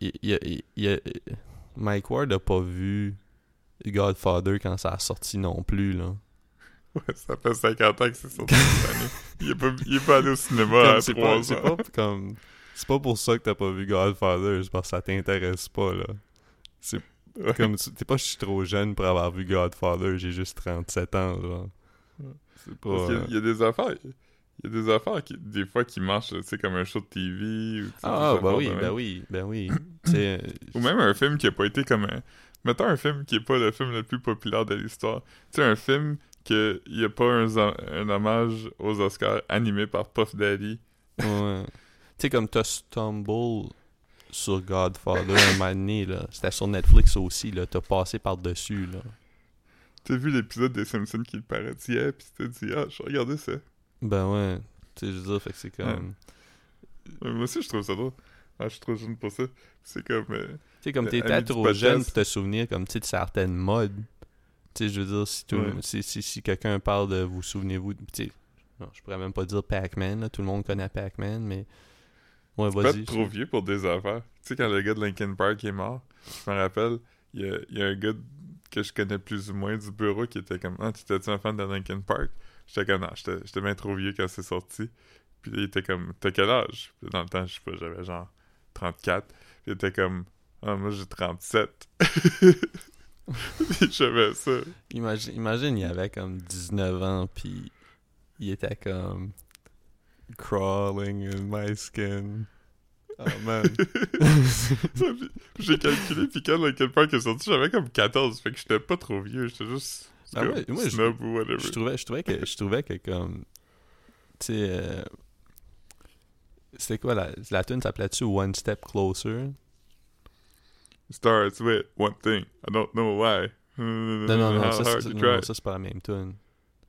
il, il, il- il- Mike Ward a pas vu Godfather quand ça a sorti non plus, là. Ouais, ça fait 50 ans que c'est sorti cette année. Il est pas, il est pas allé au cinéma Comme, à c'est 3 pas, c'est ans. pas comme c'est pas pour ça que t'as pas vu Godfather, c'est parce que ça t'intéresse pas là. Ouais. Comme t'es pas je suis trop jeune pour avoir vu Godfather, j'ai juste 37 ans genre. C'est pas Parce y a- euh, il y, a des affaires. Il y a des affaires qui, des fois, qui marchent, tu sais, comme un show de TV. Ou, Ah bah affaires oui, même. ben oui, ben oui. Ou même un film qui a pas été comme un. Mettons un film qui est pas le film le plus populaire de l'histoire. Tu sais, un film que il y a pas un, un hommage aux Oscars animé par Puff Daddy. ouais. Tu sais comme t'as Stumble sur Godfather un moment donné là, c'était sur Netflix aussi là, t'as passé par dessus là. T'as vu l'épisode des Simpsons qui le parodiait, pis tu t'es dit, ah, je vais regarder ça. Ben ouais, tu sais je veux dire fait que c'est comme Ouais, Moi aussi, je trouve ça drôle. Ah, je suis trop jeune pour ça. C'est comme. euh, Tu sais, comme t'étais trop jeune pour te souvenir, comme, tu de certaines modes. Tu sais, je veux dire, si, tout- Ouais. si, si, si quelqu'un parle de vous souvenez-vous, tu non, je pourrais même pas dire Pac-Man, là, tout le monde connaît Pac-Man, mais... Ouais, pas vas-y. trop vieux pour des affaires. Tu sais, quand le gars de Linkin Park est mort, je me rappelle, il y a, il y a un gars que je connais plus ou moins du bureau qui était comme Ah, t'étais-tu un fan de Linkin Park J'étais comme Non, j'étais j'étais bien trop vieux quand c'est sorti. Puis là, il était comme T'as quel âge? Puis Dans le temps, je sais pas, j'avais genre 34. Puis il était comme Ah, moi j'ai 37. Puis j'avais ça. Imagine, imagine, il avait comme 19 ans, puis il était comme... Crawling in my skin. Oh man. J'ai calculé, puis quand Linkin Park est sorti, j'avais comme 14. Fait que j'étais pas trop vieux, j'étais juste. Ah ouais, moi, je- snob ou whatever. je trouvais je trouvais que je trouvais que comme tu sais euh, c'était quoi la la tune s'appelait-tu One Step Closer? Starts with one thing. I don't know why. non non non ça c'est pas la même tune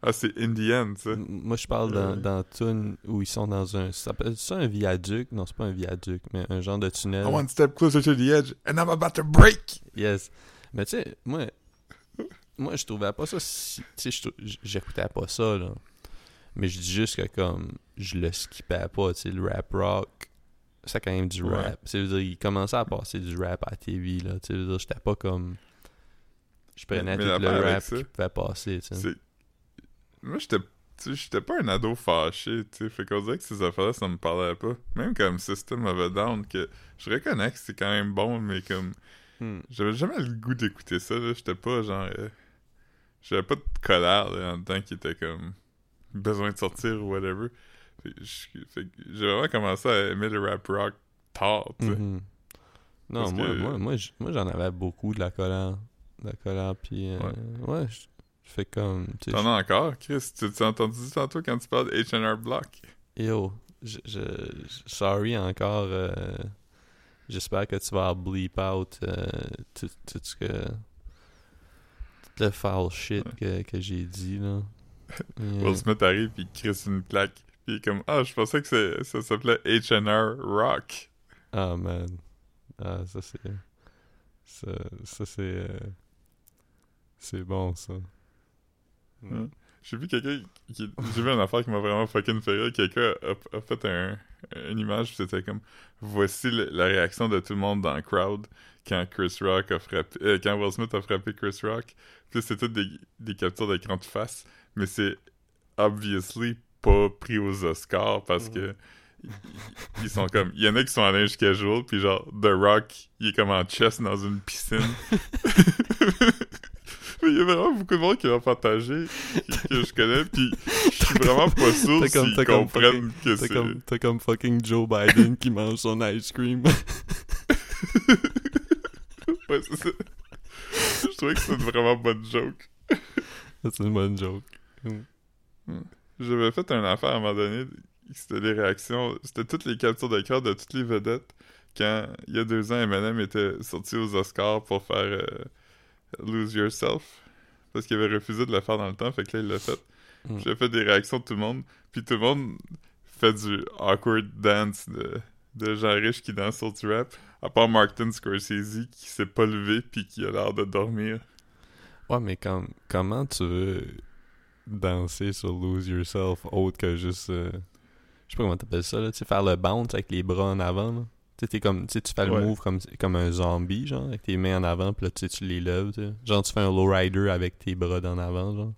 Ah, c'est in the end, ça. Moi je parle dans Euh. dans tune où ils sont dans un ça s'appelle ça un viaduc? Non c'est pas un viaduc mais un genre de tunnel I one step closer to the edge, and I'm about to break! yes mais tu sais moi moi je trouvais pas ça si tu sais j'écoutais pas ça là mais je dis juste que comme je le skippais pas tu sais le rap rock c'est quand même du Ouais. rap je veux dire il commençait à passer du rap à la TV là tu sais j'étais pas comme je prenais Mais tout le rap qui pouvait passer tu sais C'est. Moi, j'étais. J'étais pas un ado fâché, tu sais. Fait qu'on dirait que ces affaires-là, ça me parlait pas. Même comme System of a Down, que je reconnais que c'est quand même bon, mais comme. Hmm. J'avais jamais le goût d'écouter ça, là. J'étais pas genre. euh, J'avais pas de colère, là, en dedans qui était comme. besoin de sortir ou whatever. J'ai vraiment commencé à aimer le rap rock tard, tu sais. Mhm. Non, Parce moi, que- moi, moi, moi, j'en avais beaucoup de la colère. De la colère, puis... euh, ouais, je je fais comme... T'en as encore, Chris? Tu t'es entendu tantôt quand tu parles de H&R Block? Yo, je- sorry encore. euh, J'espère que tu vas bleep out euh, tout, tout ce que... Le foul shit que, que j'ai dit, là. Yeah. Will Smith arrive pis il crisse une il est comme, ah, je pensais que ça s'appelait H&R Rock. Ah, man. Ah, ça, c'est... Ça, ça c'est... euh, C'est bon, ça. Ouais. J'ai vu quelqu'un qui. J'ai vu une affaire qui m'a vraiment fucking fait rire. Quelqu'un a, a fait un, une image, c'était comme voici le- la réaction de tout le monde dans le crowd quand Chris Rock a frappé. euh, quand Will Smith a frappé Chris Rock. Puis c'est toutes des, des captures d'écran de face, mais c'est obviously pas pris aux Oscars parce que. ils- sont comme. Il y en a qui sont en linge casual, puis genre, The Rock, il est comme en chest dans une piscine. Il y a vraiment beaucoup de monde qui l'ont partagé, que, je connais, puis je suis vraiment pas sûr s'ils comprennent que c'est... comme, t'as comme fucking Joe Biden qui mange son ice cream. Ouais, c'est ça. Je trouvais que c'était une vraiment bonne joke. C'est une bonne joke. J'avais fait une affaire à un moment donné, c'était les réactions, c'était toutes les captures d'écran de toutes les vedettes quand, il y a deux ans, Eminem était sorti aux Oscars pour faire euh, Lose Yourself, parce qu'il avait refusé de le faire dans le temps, fait que là, il l'a fait. Mm. J'ai fait des réactions de tout le monde, puis tout le monde fait du awkward dance de, de gens riches qui dansent sur du rap, à part Martin Scorsese qui s'est pas levé puis qui a l'air de dormir. Ouais, mais comme, comment tu veux danser sur Lose Yourself autre que juste. euh, je sais pas comment t'appelles ça, là. Tu sais, faire le bounce avec les bras en avant, là? T'es comme, tu fais le Ouais. move comme, comme un zombie, genre, avec tes mains en avant, puis là, tu les lèves. Genre, tu fais un lowrider avec tes bras en avant, genre.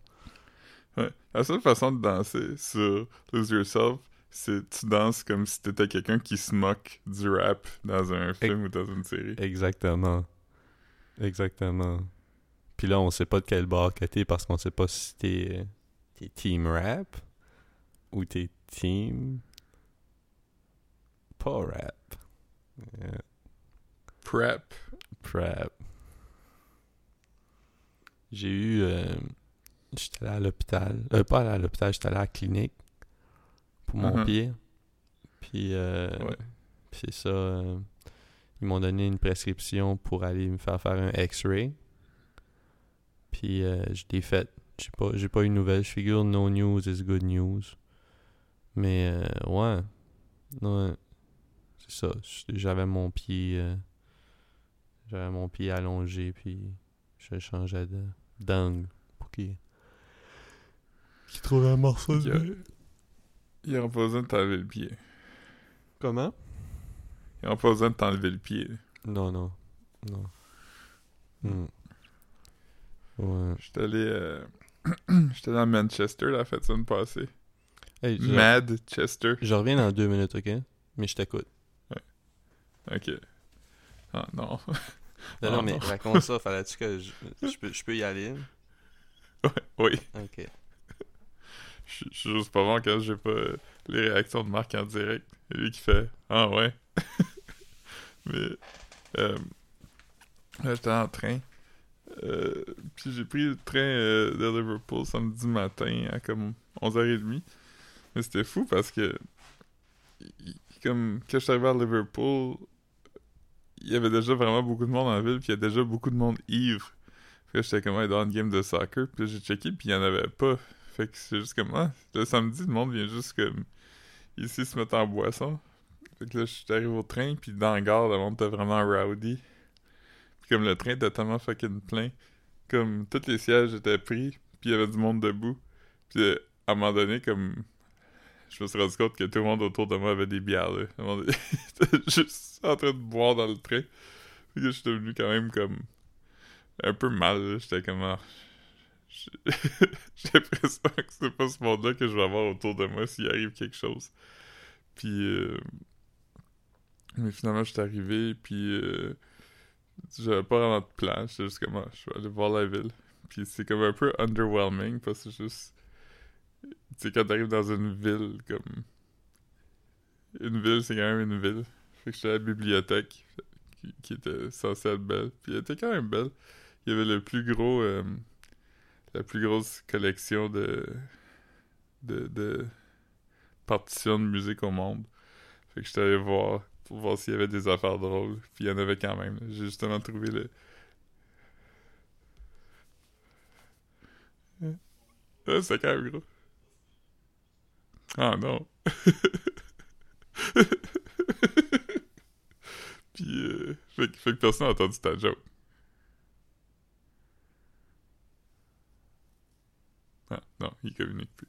Ouais. La seule façon de danser sur Lose Yourself, c'est tu danses comme si t'étais quelqu'un qui se moque du rap dans un film ou dans une série. Exactement. Exactement. Puis là, on sait pas de quel bord que t'es parce qu'on sait pas si t'es, t'es team rap ou t'es team pas rap. Euh, Prep. prep. J'ai eu... euh, j'étais allé à l'hôpital. Euh, pas allé à l'hôpital, j'étais allé à la clinique pour mon Mhm. pied. Puis... euh, Ouais. puis c'est ça. euh, ils m'ont donné une prescription pour aller me faire faire un X-ray. Puis je l'ai fait. J'ai pas, j'ai pas eu de nouvelles. Je figure no news is good news. Mais ouais. Ouais. C'est ça. J'avais mon pied. euh, j'avais mon pied allongé. Puis je changeais de d'angle pour qu'il. qu'il trouve un morceau Il y a- Ils ont pas besoin de t'enlever le pied. Comment? Ils ont pas besoin de t'enlever le pied. Non, non. Non. Hmm. Ouais. J'étais allé... euh, J'étais à Manchester la fête semaine passée. Hey, je reviens dans deux minutes, ok? Mais je t'écoute. Ok. Ah non. Non, Ah, non, mais raconte ça. Fallait-tu que je, je, peux, je peux y aller? oui. Ok. Je je suis juste pas bon quand j'ai pas les réactions de Marc en direct. Et lui qui fait Ah ouais. Mais euh, là, j'étais en train. Euh, puis j'ai pris le train euh, de Liverpool samedi matin à comme 11h30. Mais c'était fou parce que comme quand je suis arrivé à Liverpool, il y avait déjà vraiment beaucoup de monde en ville, puis il y a déjà beaucoup de monde ivre. Fait que j'étais comme dans une game de soccer, puis j'ai checké, puis il y en avait pas. Fait que c'est juste comme ah, le samedi, le monde vient juste comme ici se mettre en boisson. Fait que là, je suis arrivé au train, puis dans la gare, le monde était vraiment rowdy. Puis comme le train était tellement fucking plein, comme tous les sièges étaient pris, puis il y avait du monde debout. Puis à un moment donné, comme je me suis rendu compte que tout le monde autour de moi avait des bières, là. Était juste en train de boire dans le train. Fait que je suis devenu quand même comme un peu mal. J'étais comme ah, j'ai l'impression que c'est pas ce monde-là que je vais avoir autour de moi s'il arrive quelque chose. Puis, euh, mais finalement, je suis arrivé, puis euh, j'avais pas vraiment de plan. J'étais juste comme, ah, je vais aller voir la ville. Puis c'est comme un peu underwhelming, parce que c'est juste. Tu sais, quand t'arrives dans une ville, comme. Une ville, c'est quand même une ville. Fait que j'étais à la bibliothèque, qui, qui était censée être belle. Puis elle était quand même belle. Il y avait le plus gros. euh, la plus grosse collection de. de. de partitions de musique au monde. Fait que j'étais allé voir pour voir s'il y avait des affaires drôles. Puis il y en avait quand même. J'ai justement trouvé le. Ah, c'est quand même gros. Ah non. Puis, euh, fait, que- fait que personne n'a entendu ta joke. Ah, non, il communique plus.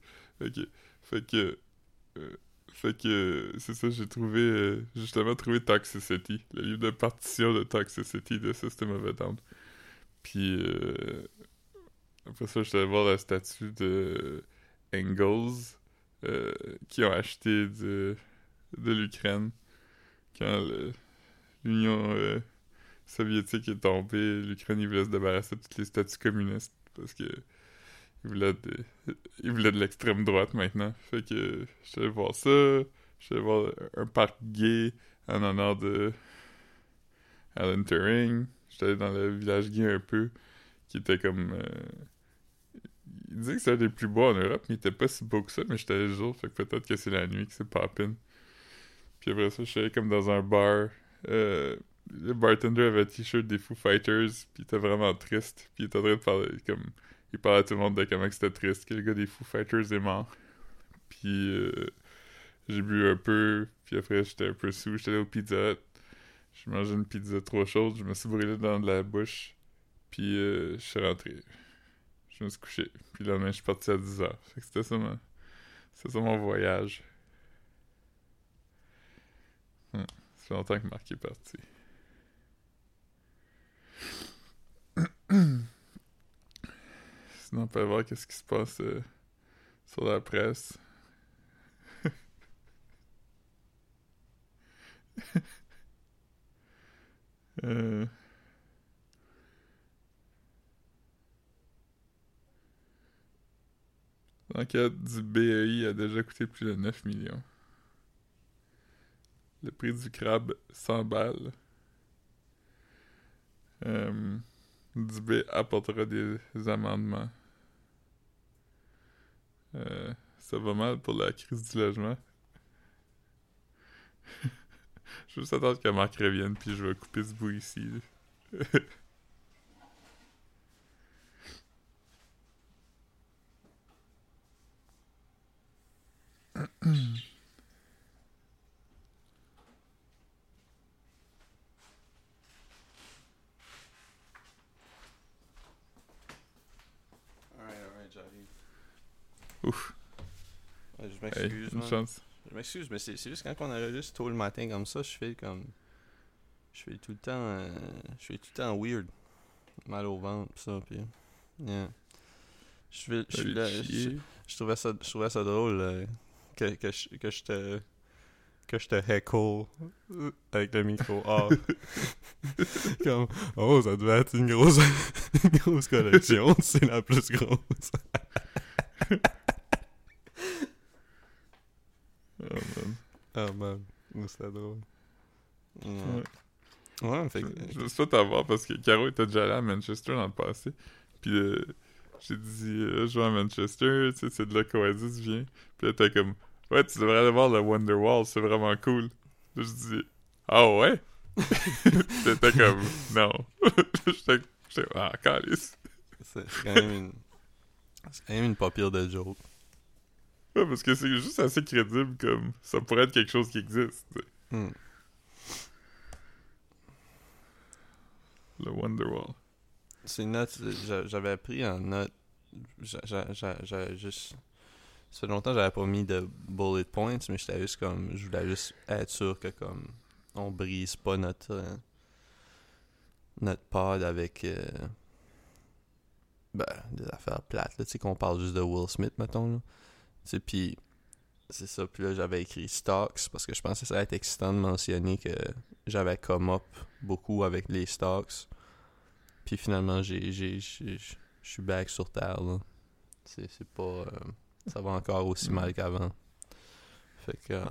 Fait que. euh, fait que. c'est ça, j'ai trouvé. euh, justement trouvé Toxicity, le livre de partition de Toxicity de System of a Down. Puis. euh, après ça, j'étais allé voir la statue de Engels, euh, qui ont acheté de, l'Ukraine quand l'Union euh, soviétique est tombée. L'Ukraine, ils voulaient se débarrasser de toutes les statues communistes parce que ils voulaient de, l'extrême droite maintenant. Fait que allé voir ça. Allé voir un parc gay en honneur de Alan Turing. J'étais allé dans le village gay un peu, qui était comme... euh, il disait que c'était un des plus beaux en Europe, mais il était pas si beau que ça, mais j'étais le jour, fait que peut-être que c'est la nuit que c'est poppin'. Puis après ça, je suis allé comme dans un bar. euh, le bartender avait un t-shirt des Foo Fighters, puis il était vraiment triste. Puis il était en train de parler, comme... Il parlait à tout le monde de comment c'était triste, que le gars des Foo Fighters est mort. Puis euh, j'ai bu un peu, puis après j'étais un peu sous, j'étais allé au Pizza. J'ai mangé une pizza trop chaude, je me suis brûlé dans de la bouche. Puis euh, je suis rentré. Je me suis couché. Puis lendemain, je suis parti à 10h. Fait que c'était ça, mon... ça mon voyage. Hmm. Ça fait longtemps que Marc est parti. Sinon, on peut voir qu'est-ce qui se passe euh, sur la presse. euh... L'enquête du BEI a déjà coûté plus de 9 millions. Le prix du crabe 100 balles. Euh, Dubé apportera des amendements. Euh, ça va mal pour la crise du logement. je vais juste attendre que Marc revienne, puis je vais couper ce bout ici. Alright, alright, j'arrive. Ouf. Hey, m'excuse, chance. Je m'excuse, mais c'est juste quand on enregistre tôt le matin comme ça, je fais comme. Je fais tout le temps. euh, je fais tout le temps weird. Mal au ventre, pis ça, pis. Yeah. Je là, trouvais ça, je trouvais ça drôle euh, que, que, je, que je te. Que je te heckle avec le micro off. comme. Oh, ça devait être une grosse. une grosse collection, c'est la plus grosse. Oh, man. Ah, man. C'était drôle. Ouais. Ouais, ouais fait Je, que. t'avoir parce que Caro était déjà allé à Manchester dans le passé. Puis euh, j'ai dit, euh, je vais à Manchester, tu sais, c'est de là qu'Oasis vient. Puis là, t'es comme, ouais, tu devrais aller voir le Wonderwall, c'est vraiment cool. Là, je dis, ah ouais? T'étais comme, non. J'étais, ah, calice. C'est c'est quand même une. C'est quand même une pas pire de joke. Ouais, parce que c'est juste assez crédible comme, ça pourrait être quelque chose qui existe. Hmm. Le Wonderwall. C'est une note. j'a- J'avais appris en note. j'a- j'a- j'a- J'avais juste. Ça fait longtemps que j'avais pas mis de bullet points, mais j'étais juste comme. Je voulais juste être sûr que comme. On brise pas notre. euh, notre pod avec. euh, ben, des affaires plates, là. Tu sais, qu'on parle juste de Will Smith, mettons, là. Sais, pis. C'est ça, puis là j'avais écrit stocks parce que je pensais que ça allait être excitant de mentionner que j'avais come up beaucoup avec les stocks. Puis finalement, j'ai, je suis back sur terre, là. C'est, c'est pas... euh, ça va encore aussi mal qu'avant. Fait que... Euh,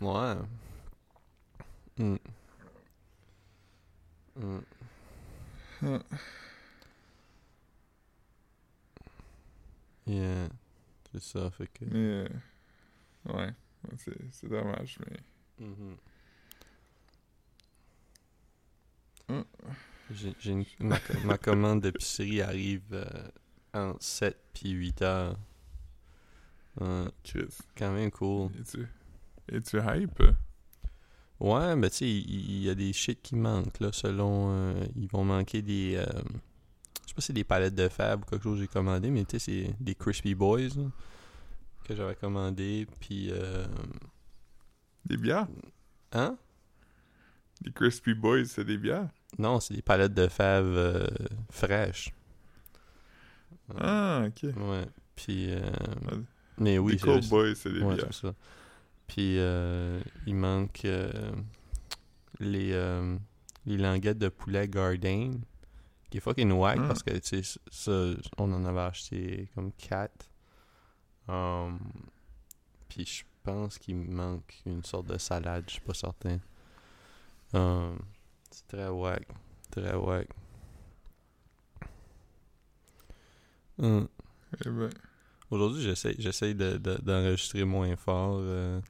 ouais. Mm. Mm. Ah. Yeah. C'est ça, fait que... Mais, euh, ouais, c'est, dommage, mais. Mhm. Mm. J'ai, une- ma, co- ma commande d'épicerie arrive euh, entre 7 puis 8 heures. Chris. quand même cool. Es-tu, es-tu hype? Ouais, mais tu sais, il y, a des shit qui manquent, là, selon... euh, ils vont manquer des... je sais pas si c'est des palettes de fab ou quelque chose que j'ai commandé, mais tu sais, c'est des Crispy Boys, là, que j'avais commandé, puis... euh, Des bières? hein? Des Crispy Boys, c'est des bières? Non, c'est des palettes de fave euh, fraîches. Ah, ok. Ouais, puis... euh, Ouais. mais oui, des c'est Cold juste- Boys, c'est des Ouais, bières. ça. Puis il manque les, les languettes de poulet Garden, qui est fucking whack Mm. parce que tu sais, ça, on en avait acheté comme 4. Um, puis je pense qu'il manque une sorte de salade, je suis pas certain. Um, c'est très wack. Très wack. Hum. Eh ben, Aujourd'hui, j'essaie, j'essaie de, de- d'enregistrer moins fort. euh,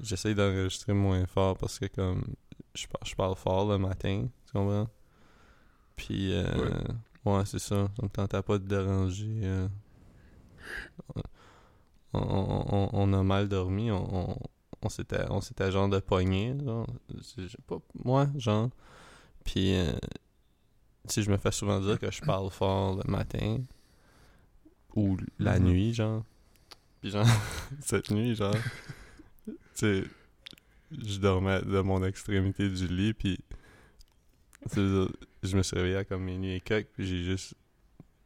j'essaie d'enregistrer moins fort parce que comme je, je parle fort le matin, tu comprends? Puis euh, ouais, c'est ça. Ça me tentait pas de déranger. euh. on, on- on- on a mal dormi. On, on, on s'était, on s'était genre de pas, moi, genre. Puis euh, sais, je me fais souvent dire que je parle fort le matin ou la Mhm. nuit, genre. Puis genre, cette nuit, genre, tu sais, je dormais de mon extrémité du lit, puis je me suis réveillé à comme minuit et quelques, puis j'ai juste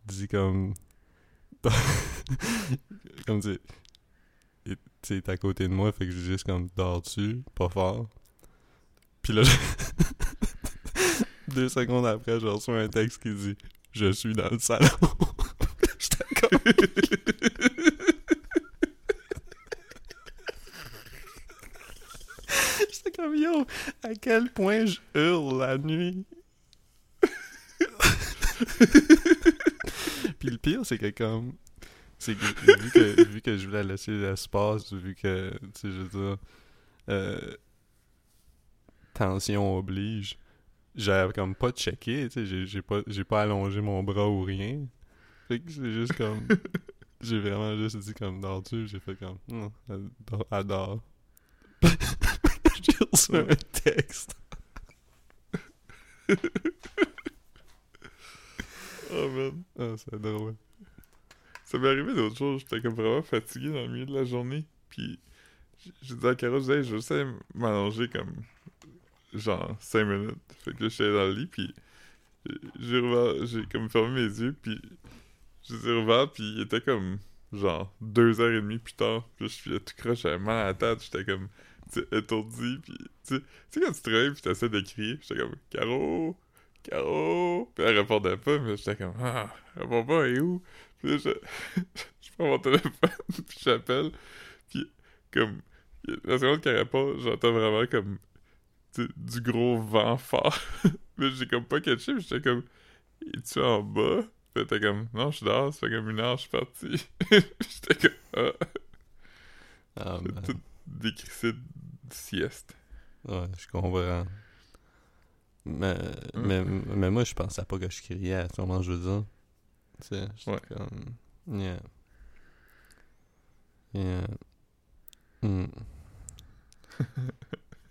dit comme... comme tu sais, est à côté de moi, fait que j'ai juste comme dors dessus, pas fort. Puis là, deux secondes après, je reçois un texte qui dit « Je suis dans le salon ». J'étais comme... J'étais comme yo, à quel point je hurle la nuit? Puis le pire, c'est que comme. C'est que vu, que vu que je voulais laisser l'espace, vu que, tu sais, je veux dire. euh, tension oblige. J'avais comme pas checké, tu sais, j'ai- pas, pas allongé mon bras ou rien. Fait que c'est juste comme. J'ai vraiment juste dit comme dors-tu, j'ai fait comme. Non, elle J'ai reçu un texte. Oh man. Ah, c'est drôle. Ça m'est arrivé d'autres jours, j'étais comme vraiment fatigué dans le milieu de la journée. Puis j'ai dit à Caro, je je aller m'allonger comme genre 5 minutes. Fait que là, j'étais dans le lit, puis j'ai j'ai comme fermé mes yeux, puis je les ai ouverts, puis il était comme genre 2h30 plus tard. Puis je suis tout croche, j'avais mal à la tête, j'étais comme sais, étourdi, puis tu sais, quand tu te réveilles, puis t'essaies de crier, j'étais comme Caro, Caro, puis elle répondait pas, mais j'étais comme ah, elle répond pas, elle est où? Puis je, je prends mon téléphone, puis j'appelle, puis comme, la seconde qu'elle répond, j'entends vraiment comme du gros vent fort. mais j'ai comme pas catché, puis j'étais comme, es-tu en bas? Puis était comme, non, je suis dehors, ça fait comme une heure, je suis parti. j'étais comme, ah, Ah, j'ai man. tout décrissé de sieste. Ouais, je comprends. Mais, mais, mais moi, je pensais pas que je criais à ce moment, je veux dire. Tu sais, j'étais Ouais. comme. Yeah. Yeah. Hmm.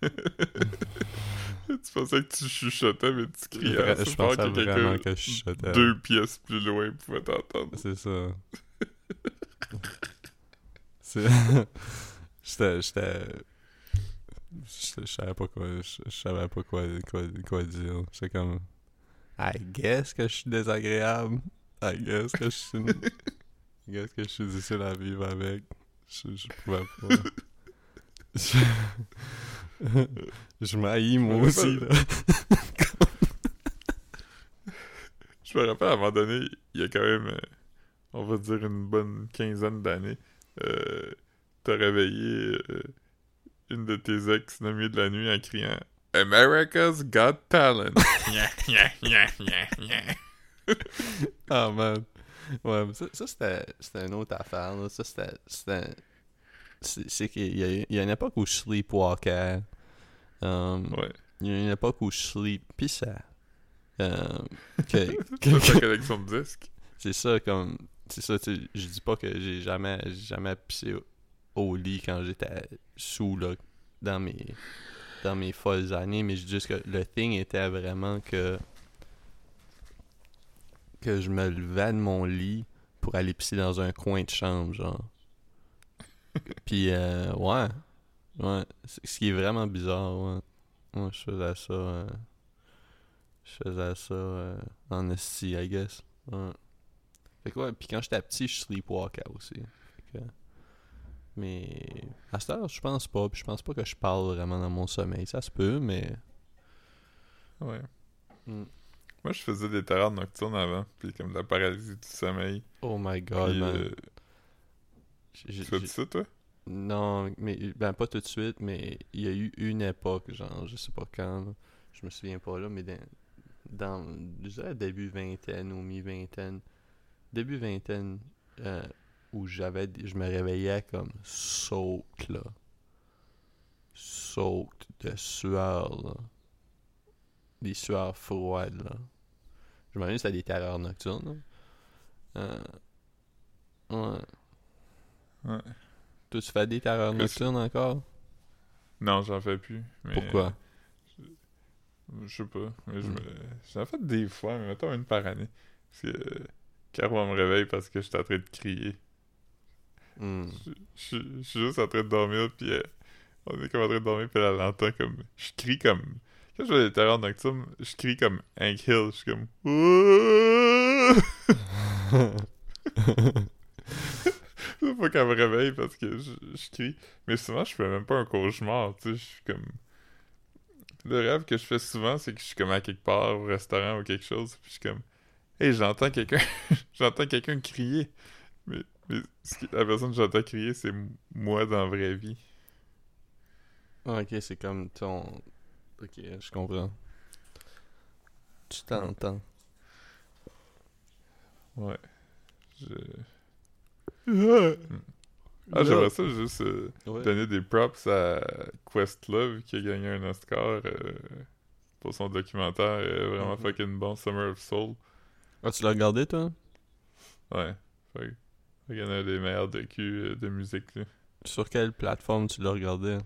tu pensais que tu chuchotais, mais tu criais je fort pensais que vraiment que je chuchotais. deux pièces plus loin pouvait t'entendre. C'est ça. C'est. J'étais. J'étais. Je savais pas quoi. Je savais pas quoi, quoi, quoi dire. J'étais comme. I guess que je suis désagréable. I guess que je suis. I guess que je suis difficile à vivre avec. Je, je pouvais pas. Je, je m'haïs moi aussi, là. Je me rappelle, à un moment donné, il y a quand même, euh, on va dire, une bonne quinzaine d'années, euh, t'as réveillé euh, une de tes ex dans le milieu de la nuit en criant « America's Got Talent! » Ah, man. Ouais, mais ça, ça c'était, c'était une autre affaire, là. Ça, c'était... c'est, c'est qu'il y a, il y a une époque où je sleepwalkais. Um, Ouais. Il y a une époque où je sleep pissais. Um, que, que- ta collection de disques. c'est ça, comme... C'est ça, tu je dis pas que j'ai jamais, j'ai jamais pissé au, lit quand j'étais sous, là, dans mes... Dans mes folles années, mais je dis juste que le thing était vraiment que que je me levais de mon lit pour aller pisser dans un coin de chambre, genre. Puis, euh, ouais. Ouais. Ce qui est vraiment bizarre, ouais. Je faisais ça. euh, je faisais ça euh, en esti, I guess. Ouais. Fait que ouais, puis quand j'étais petit, je sleepwalkais aussi. Fait que- Mais à cette heure, je pense pas. Puis je pense pas que je parle vraiment dans mon sommeil. Ça se peut, mais. Ouais. Mm. Moi, je faisais des terreurs nocturnes avant, puis comme de la paralysie du sommeil. Oh my god, Puis, man. euh, tu fais ça, toi? Non, mais ben pas tout de suite, mais il y a eu une époque, genre, je sais pas quand, là. je me souviens pas là, mais dans, dans je dirais début vingtaine ou mi-vingtaine, début vingtaine, euh, où j'avais, je me réveillais comme soaked, là. Soaked de sueur, là. Des sueurs froides, là. Je m'imagine c'était des terreurs nocturnes, là. Euh, ouais. Ouais. Toi, tu fais des terreurs nocturnes encore? Non, j'en fais plus. mais- Pourquoi? Je sais pas. Mais je Hmm. me... J'en fais des fois, mais mettons une par année. Parce que euh, Caro me réveille parce que je suis en train de crier. Hmm. Je, je- je suis juste en train de dormir, puis euh, On est comme en train de dormir, puis elle entend comme. Je crie comme. Quand je vois les terreurs nocturnes, je crie comme Hank Hill. Je suis comme. C'est pas qu'elle me réveille parce que je, je crie. Mais souvent, je fais même pas un cauchemar. Tu sais, je suis comme. Le rêve que je fais souvent, c'est que je suis comme à quelque part, au restaurant ou quelque chose, puis je suis comme. Hey, j'entends quelqu'un. j'entends quelqu'un crier. Mais, mais ce qui- la personne que j'entends crier, c'est moi dans la vraie vie. Ah, ok, c'est comme ton. Ok, je comprends. Tu t'entends. Ouais. Je... Ah, j'aimerais ça juste euh, Ouais. donner des props à Questlove qui a gagné un Oscar euh, pour son documentaire euh, vraiment Mhm. fucking bon, Summer of Soul. Ah, tu l'as regardé, toi? Ouais. Fait qu'il y en a des meilleurs docu euh, de musique, là. Sur quelle plateforme tu l'as regardé?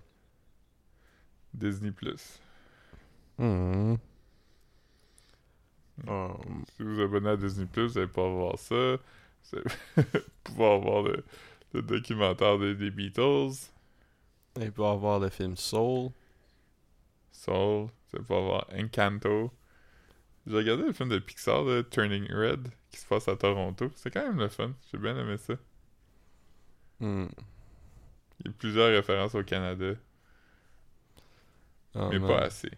Disney+. Plus. Um, Si vous vous abonnez à Disney+, vous allez pouvoir voir ça. Vous allez pouvoir voir le, le documentaire des, des Beatles. et pour avoir le film Soul. Soul. Vous allez pouvoir voir Encanto. J'ai regardé le film de Pixar, de Turning Red, qui se passe à Toronto. C'est quand même le fun. J'ai bien aimé ça. Hmm. Il y a plusieurs références au Canada, Ah, mais man. pas assez.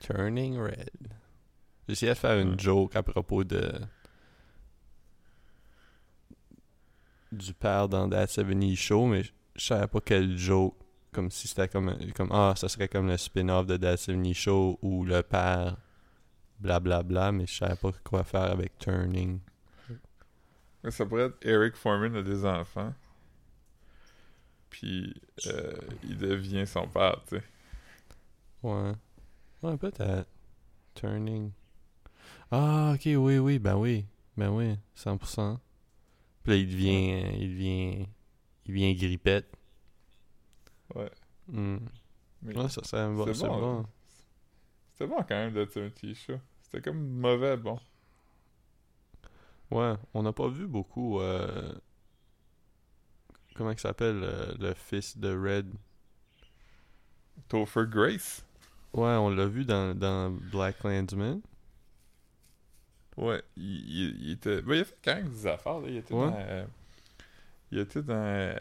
Turning Red. J'essayais de faire une joke à propos de. du père dans That 70 Show, mais je savais pas quelle joke. Comme si c'était comme. comme Ah, ça serait comme le spin-off de That 70 Show ou le père. Blablabla, mais je savais pas quoi faire avec Turning. Mais ça pourrait être Eric Foreman a des enfants. Puis euh, il devient son père, tu sais. Ouais. Ouais, peut-être. Turning. Ah, ok, oui, oui, ben oui. Ben oui, 100%. Puis là, il devient. euh, Il devient. Il devient grippette. Ouais. Hmm. Mais Ouais, ça serait bon. c'est C'est bon, bon. c'était bon quand même de Timothy Show. C'était comme mauvais, bon. Ouais, on n'a pas vu beaucoup. euh, Comment il s'appelle euh, le fils de Red? Topher Grace? Ouais, on l'a vu dans, dans Black Landsman. Ouais, il, il- il était. Ben, il a fait quand même des affaires, là. Il était Ouais. dans. euh, il était dans.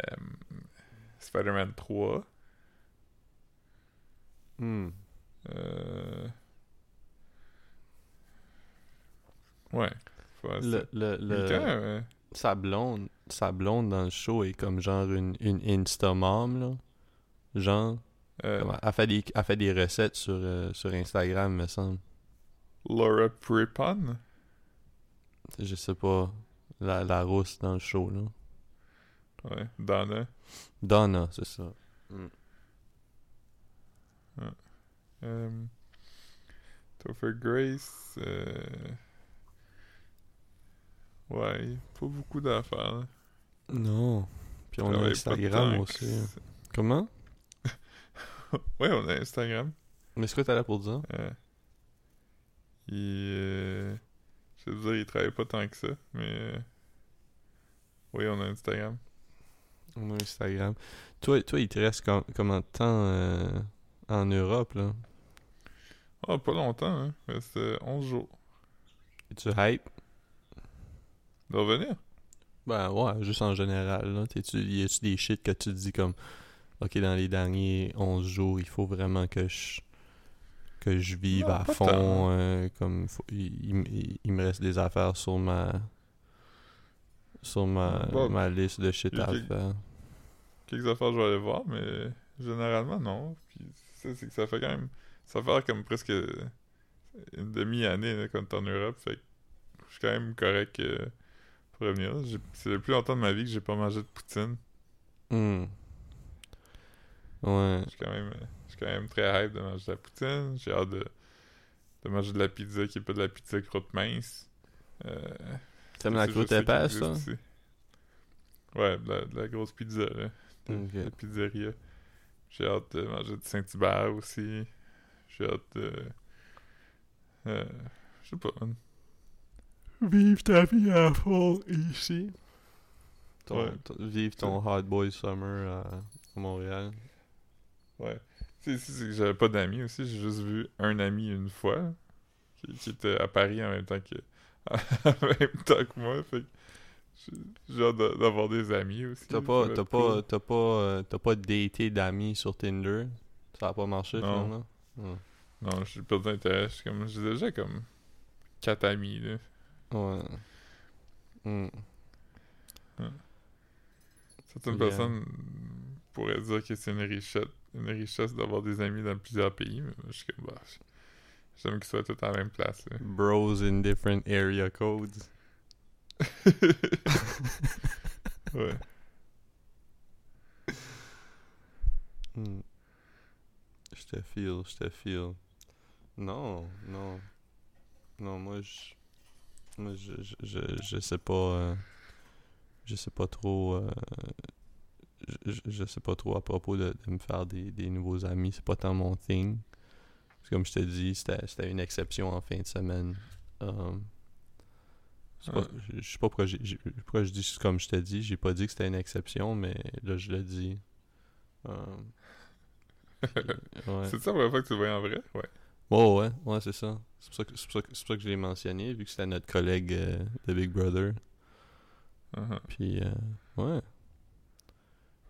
Spider-Man 3. Hmm. Euh... Ouais. Ouais, Le, le, le- même, euh, sa blonde, sa blonde dans le show est comme genre une, une Instamom, là. Genre, euh, comme elle, fait des, elle fait des recettes sur, euh, sur Instagram, me semble. Laura Prepon? Je sais pas, la, la rousse dans le show, là. Ouais, Donna. Donna, c'est ça. Euh, Topher Grace. Euh... Ouais, pas beaucoup d'affaires. là. Non. Puis on a Instagram aussi. que hein. Comment? Ouais, on a Instagram. Mais c'est quoi t'as là pour dire? Euh, il, euh, je veux dire, il travaille pas tant que ça, mais euh, oui, on a Instagram. On a Instagram. Toi, toi il te reste com- combien de temps euh, en Europe, là? Ah, pas longtemps, hein. mais C'était 11 jours. Es-tu hype? De revenir? Ben ouais, juste en général, là. T'es-tu, y a-tu des shit que tu te dis comme, ok, dans les derniers 11 jours, il faut vraiment que je que je vive Non, à fond, euh, comme faut- il, il- me reste des affaires sur ma sur ma, Bon, ma liste de shit à faire. Quelques affaires, je vais aller voir, mais généralement, non. Puis ça, c'est que ça fait quand même. Ça fait comme presque une demi-année qu'on est en Europe. Fait que je suis quand même correct pour revenir. J'ai- C'est le plus longtemps de ma vie que j'ai pas mangé de poutine. Hmm. Ouais. Je suis quand même, je suis quand même très hype de manger de la poutine. J'ai hâte de, de manger de la pizza qui est pas de la pizza croûte mince. Euh, T'aimes la croûte épaisse, ça? ici. Ouais, de la, de la grosse pizza, là. De, la pizzeria. J'ai hâte de manger de Saint-Hubert aussi. J'ai hâte de. Euh, je sais pas. man. Vive ta vie à fond ici. Ton, Ouais. ton- vive ton Hot Boy Summer à, à Montréal. Ouais. Tu sais, c'est c'est que j'avais pas d'amis aussi, j'ai juste vu un ami une fois, qui, qui était à Paris en même temps que en même temps que moi, fait que j'ai- hâte d'a- d'avoir des amis aussi. T'as pas, être pas, pas, euh, t'as pas daté d'amis sur Tinder? Ça a pas marché Non. finalement? Ouais. Non, j'ai perdu d'intérêt, j'ai comme, j'ai déjà comme quatre amis, là. Ouais. Hmm. Certaines Yeah. personnes pourraient dire que c'est une richesse, une richesse d'avoir des amis dans plusieurs pays, mais moi, je suis comme, bah, j'aime qu'ils soient tous à la même place, là. Bros in different area codes. ouais. Hmm. Je te feel, je te feel. Non, non. Non, moi, je. Moi, je, je, je, je sais pas. euh, je sais pas trop. euh, je, sais pas trop à propos de, de me faire des, des nouveaux amis. C'est pas tant mon thing. Parce que Comme je te dis, c'était une exception en fin de semaine. Um, pas- Ouais. je, sais pas pourquoi, je dis comme je te dis. J'ai pas dit que c'était une exception, mais là, je le dis. Um, ouais. C'est ça la première fois que tu le vois en vrai? Ouais. Oh, ouais, ouais, c'est ça. C'est pour ça que, c'est pour ça que, c'est pour ça que je l'ai mentionné, vu que c'était notre collègue euh, de Big Brother. Uh-huh. Puis, euh, ouais.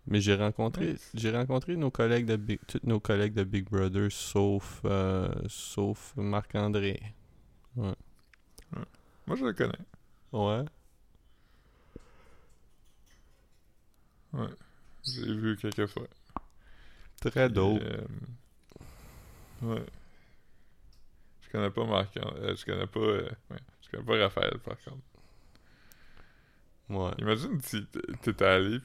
Mais j'ai rencontré, Nice. j'ai rencontré nos collègues de Big, tous nos collègues de Big Brother, sauf, euh, sauf Marc-André. Moi, je le connais. Ouais. Ouais. J'ai vu quelques fois. Très dope. euh, ouais. Je connais pas Marc. euh, je connais pas. euh, ouais. Je connais pas Raphaël, par contre. Ouais. Imagine si t'étais allé,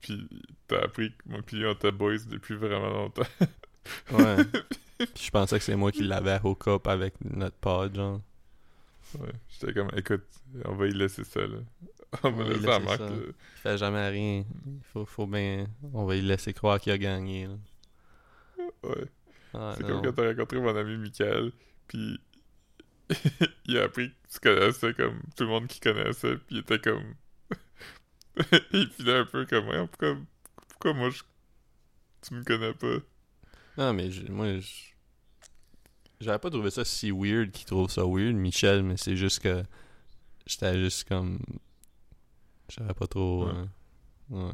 puis- t'as appris que moi pis lui, on était boys depuis vraiment longtemps. Ouais. Puis je pensais que c'est moi qui l'avais hook up avec notre pod, genre. Ouais. J'étais comme, écoute, on va y laisser ça, là. On va va y laisser à Marc. Il fait jamais rien. Il faut, faut bien. On va lui laisser croire qu'il a gagné, là. Ouais. Ah, C'est comme quand t'as rencontré mon ami Michael, puis il a appris que tu connaissais comme tout le monde qui connaissait, puis il était comme... il filait un peu comme, Ouais, pourquoi, pourquoi moi, je... tu me connais pas? Non, mais je- moi, je... j'avais pas trouvé ça si weird qu'il trouve ça weird, Michel, mais c'est juste que j'étais juste comme. J'avais pas trop. Ouais. ouais.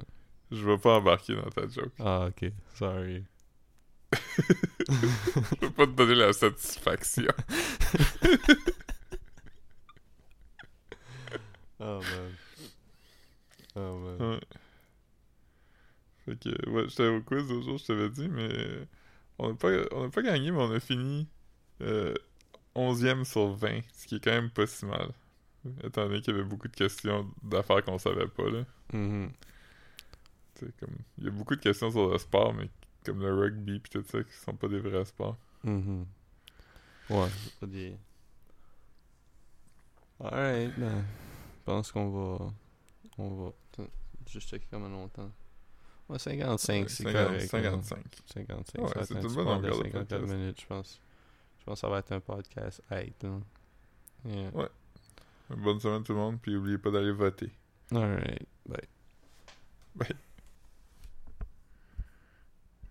Je vais pas embarquer dans ta joke. Ah, ok. Sorry. Je vais pas te donner la satisfaction. Oh, man. Oh, man. Ouais. Fait que, ouais, j'étais au quiz l'autre jour, je t'avais dit, mais on n'a pas, on a pas gagné, mais on a fini euh, 11e sur 20, ce qui est quand même pas si mal. Étant donné qu'il y avait beaucoup de questions d'affaires qu'on savait pas, là. Tu sais, comme, il y a beaucoup de questions sur le sport, mais comme le rugby pis tout ça, qui sont pas des vrais sports. Mhm. Ouais, c'est pas des. Alright, ben. Je pense qu'on va. On va. Juste checker comment longtemps. Ouais, 55, c'est 50 correct. hein. 55. 55, Ouais, c'est bonne podcast de longueur de 54 podcast. minutes, je pense. Je pense que ça va être un podcast height, là. Yeah. Ouais. Bonne semaine tout le monde, puis oubliez pas d'aller voter. Alright, bye. Bye.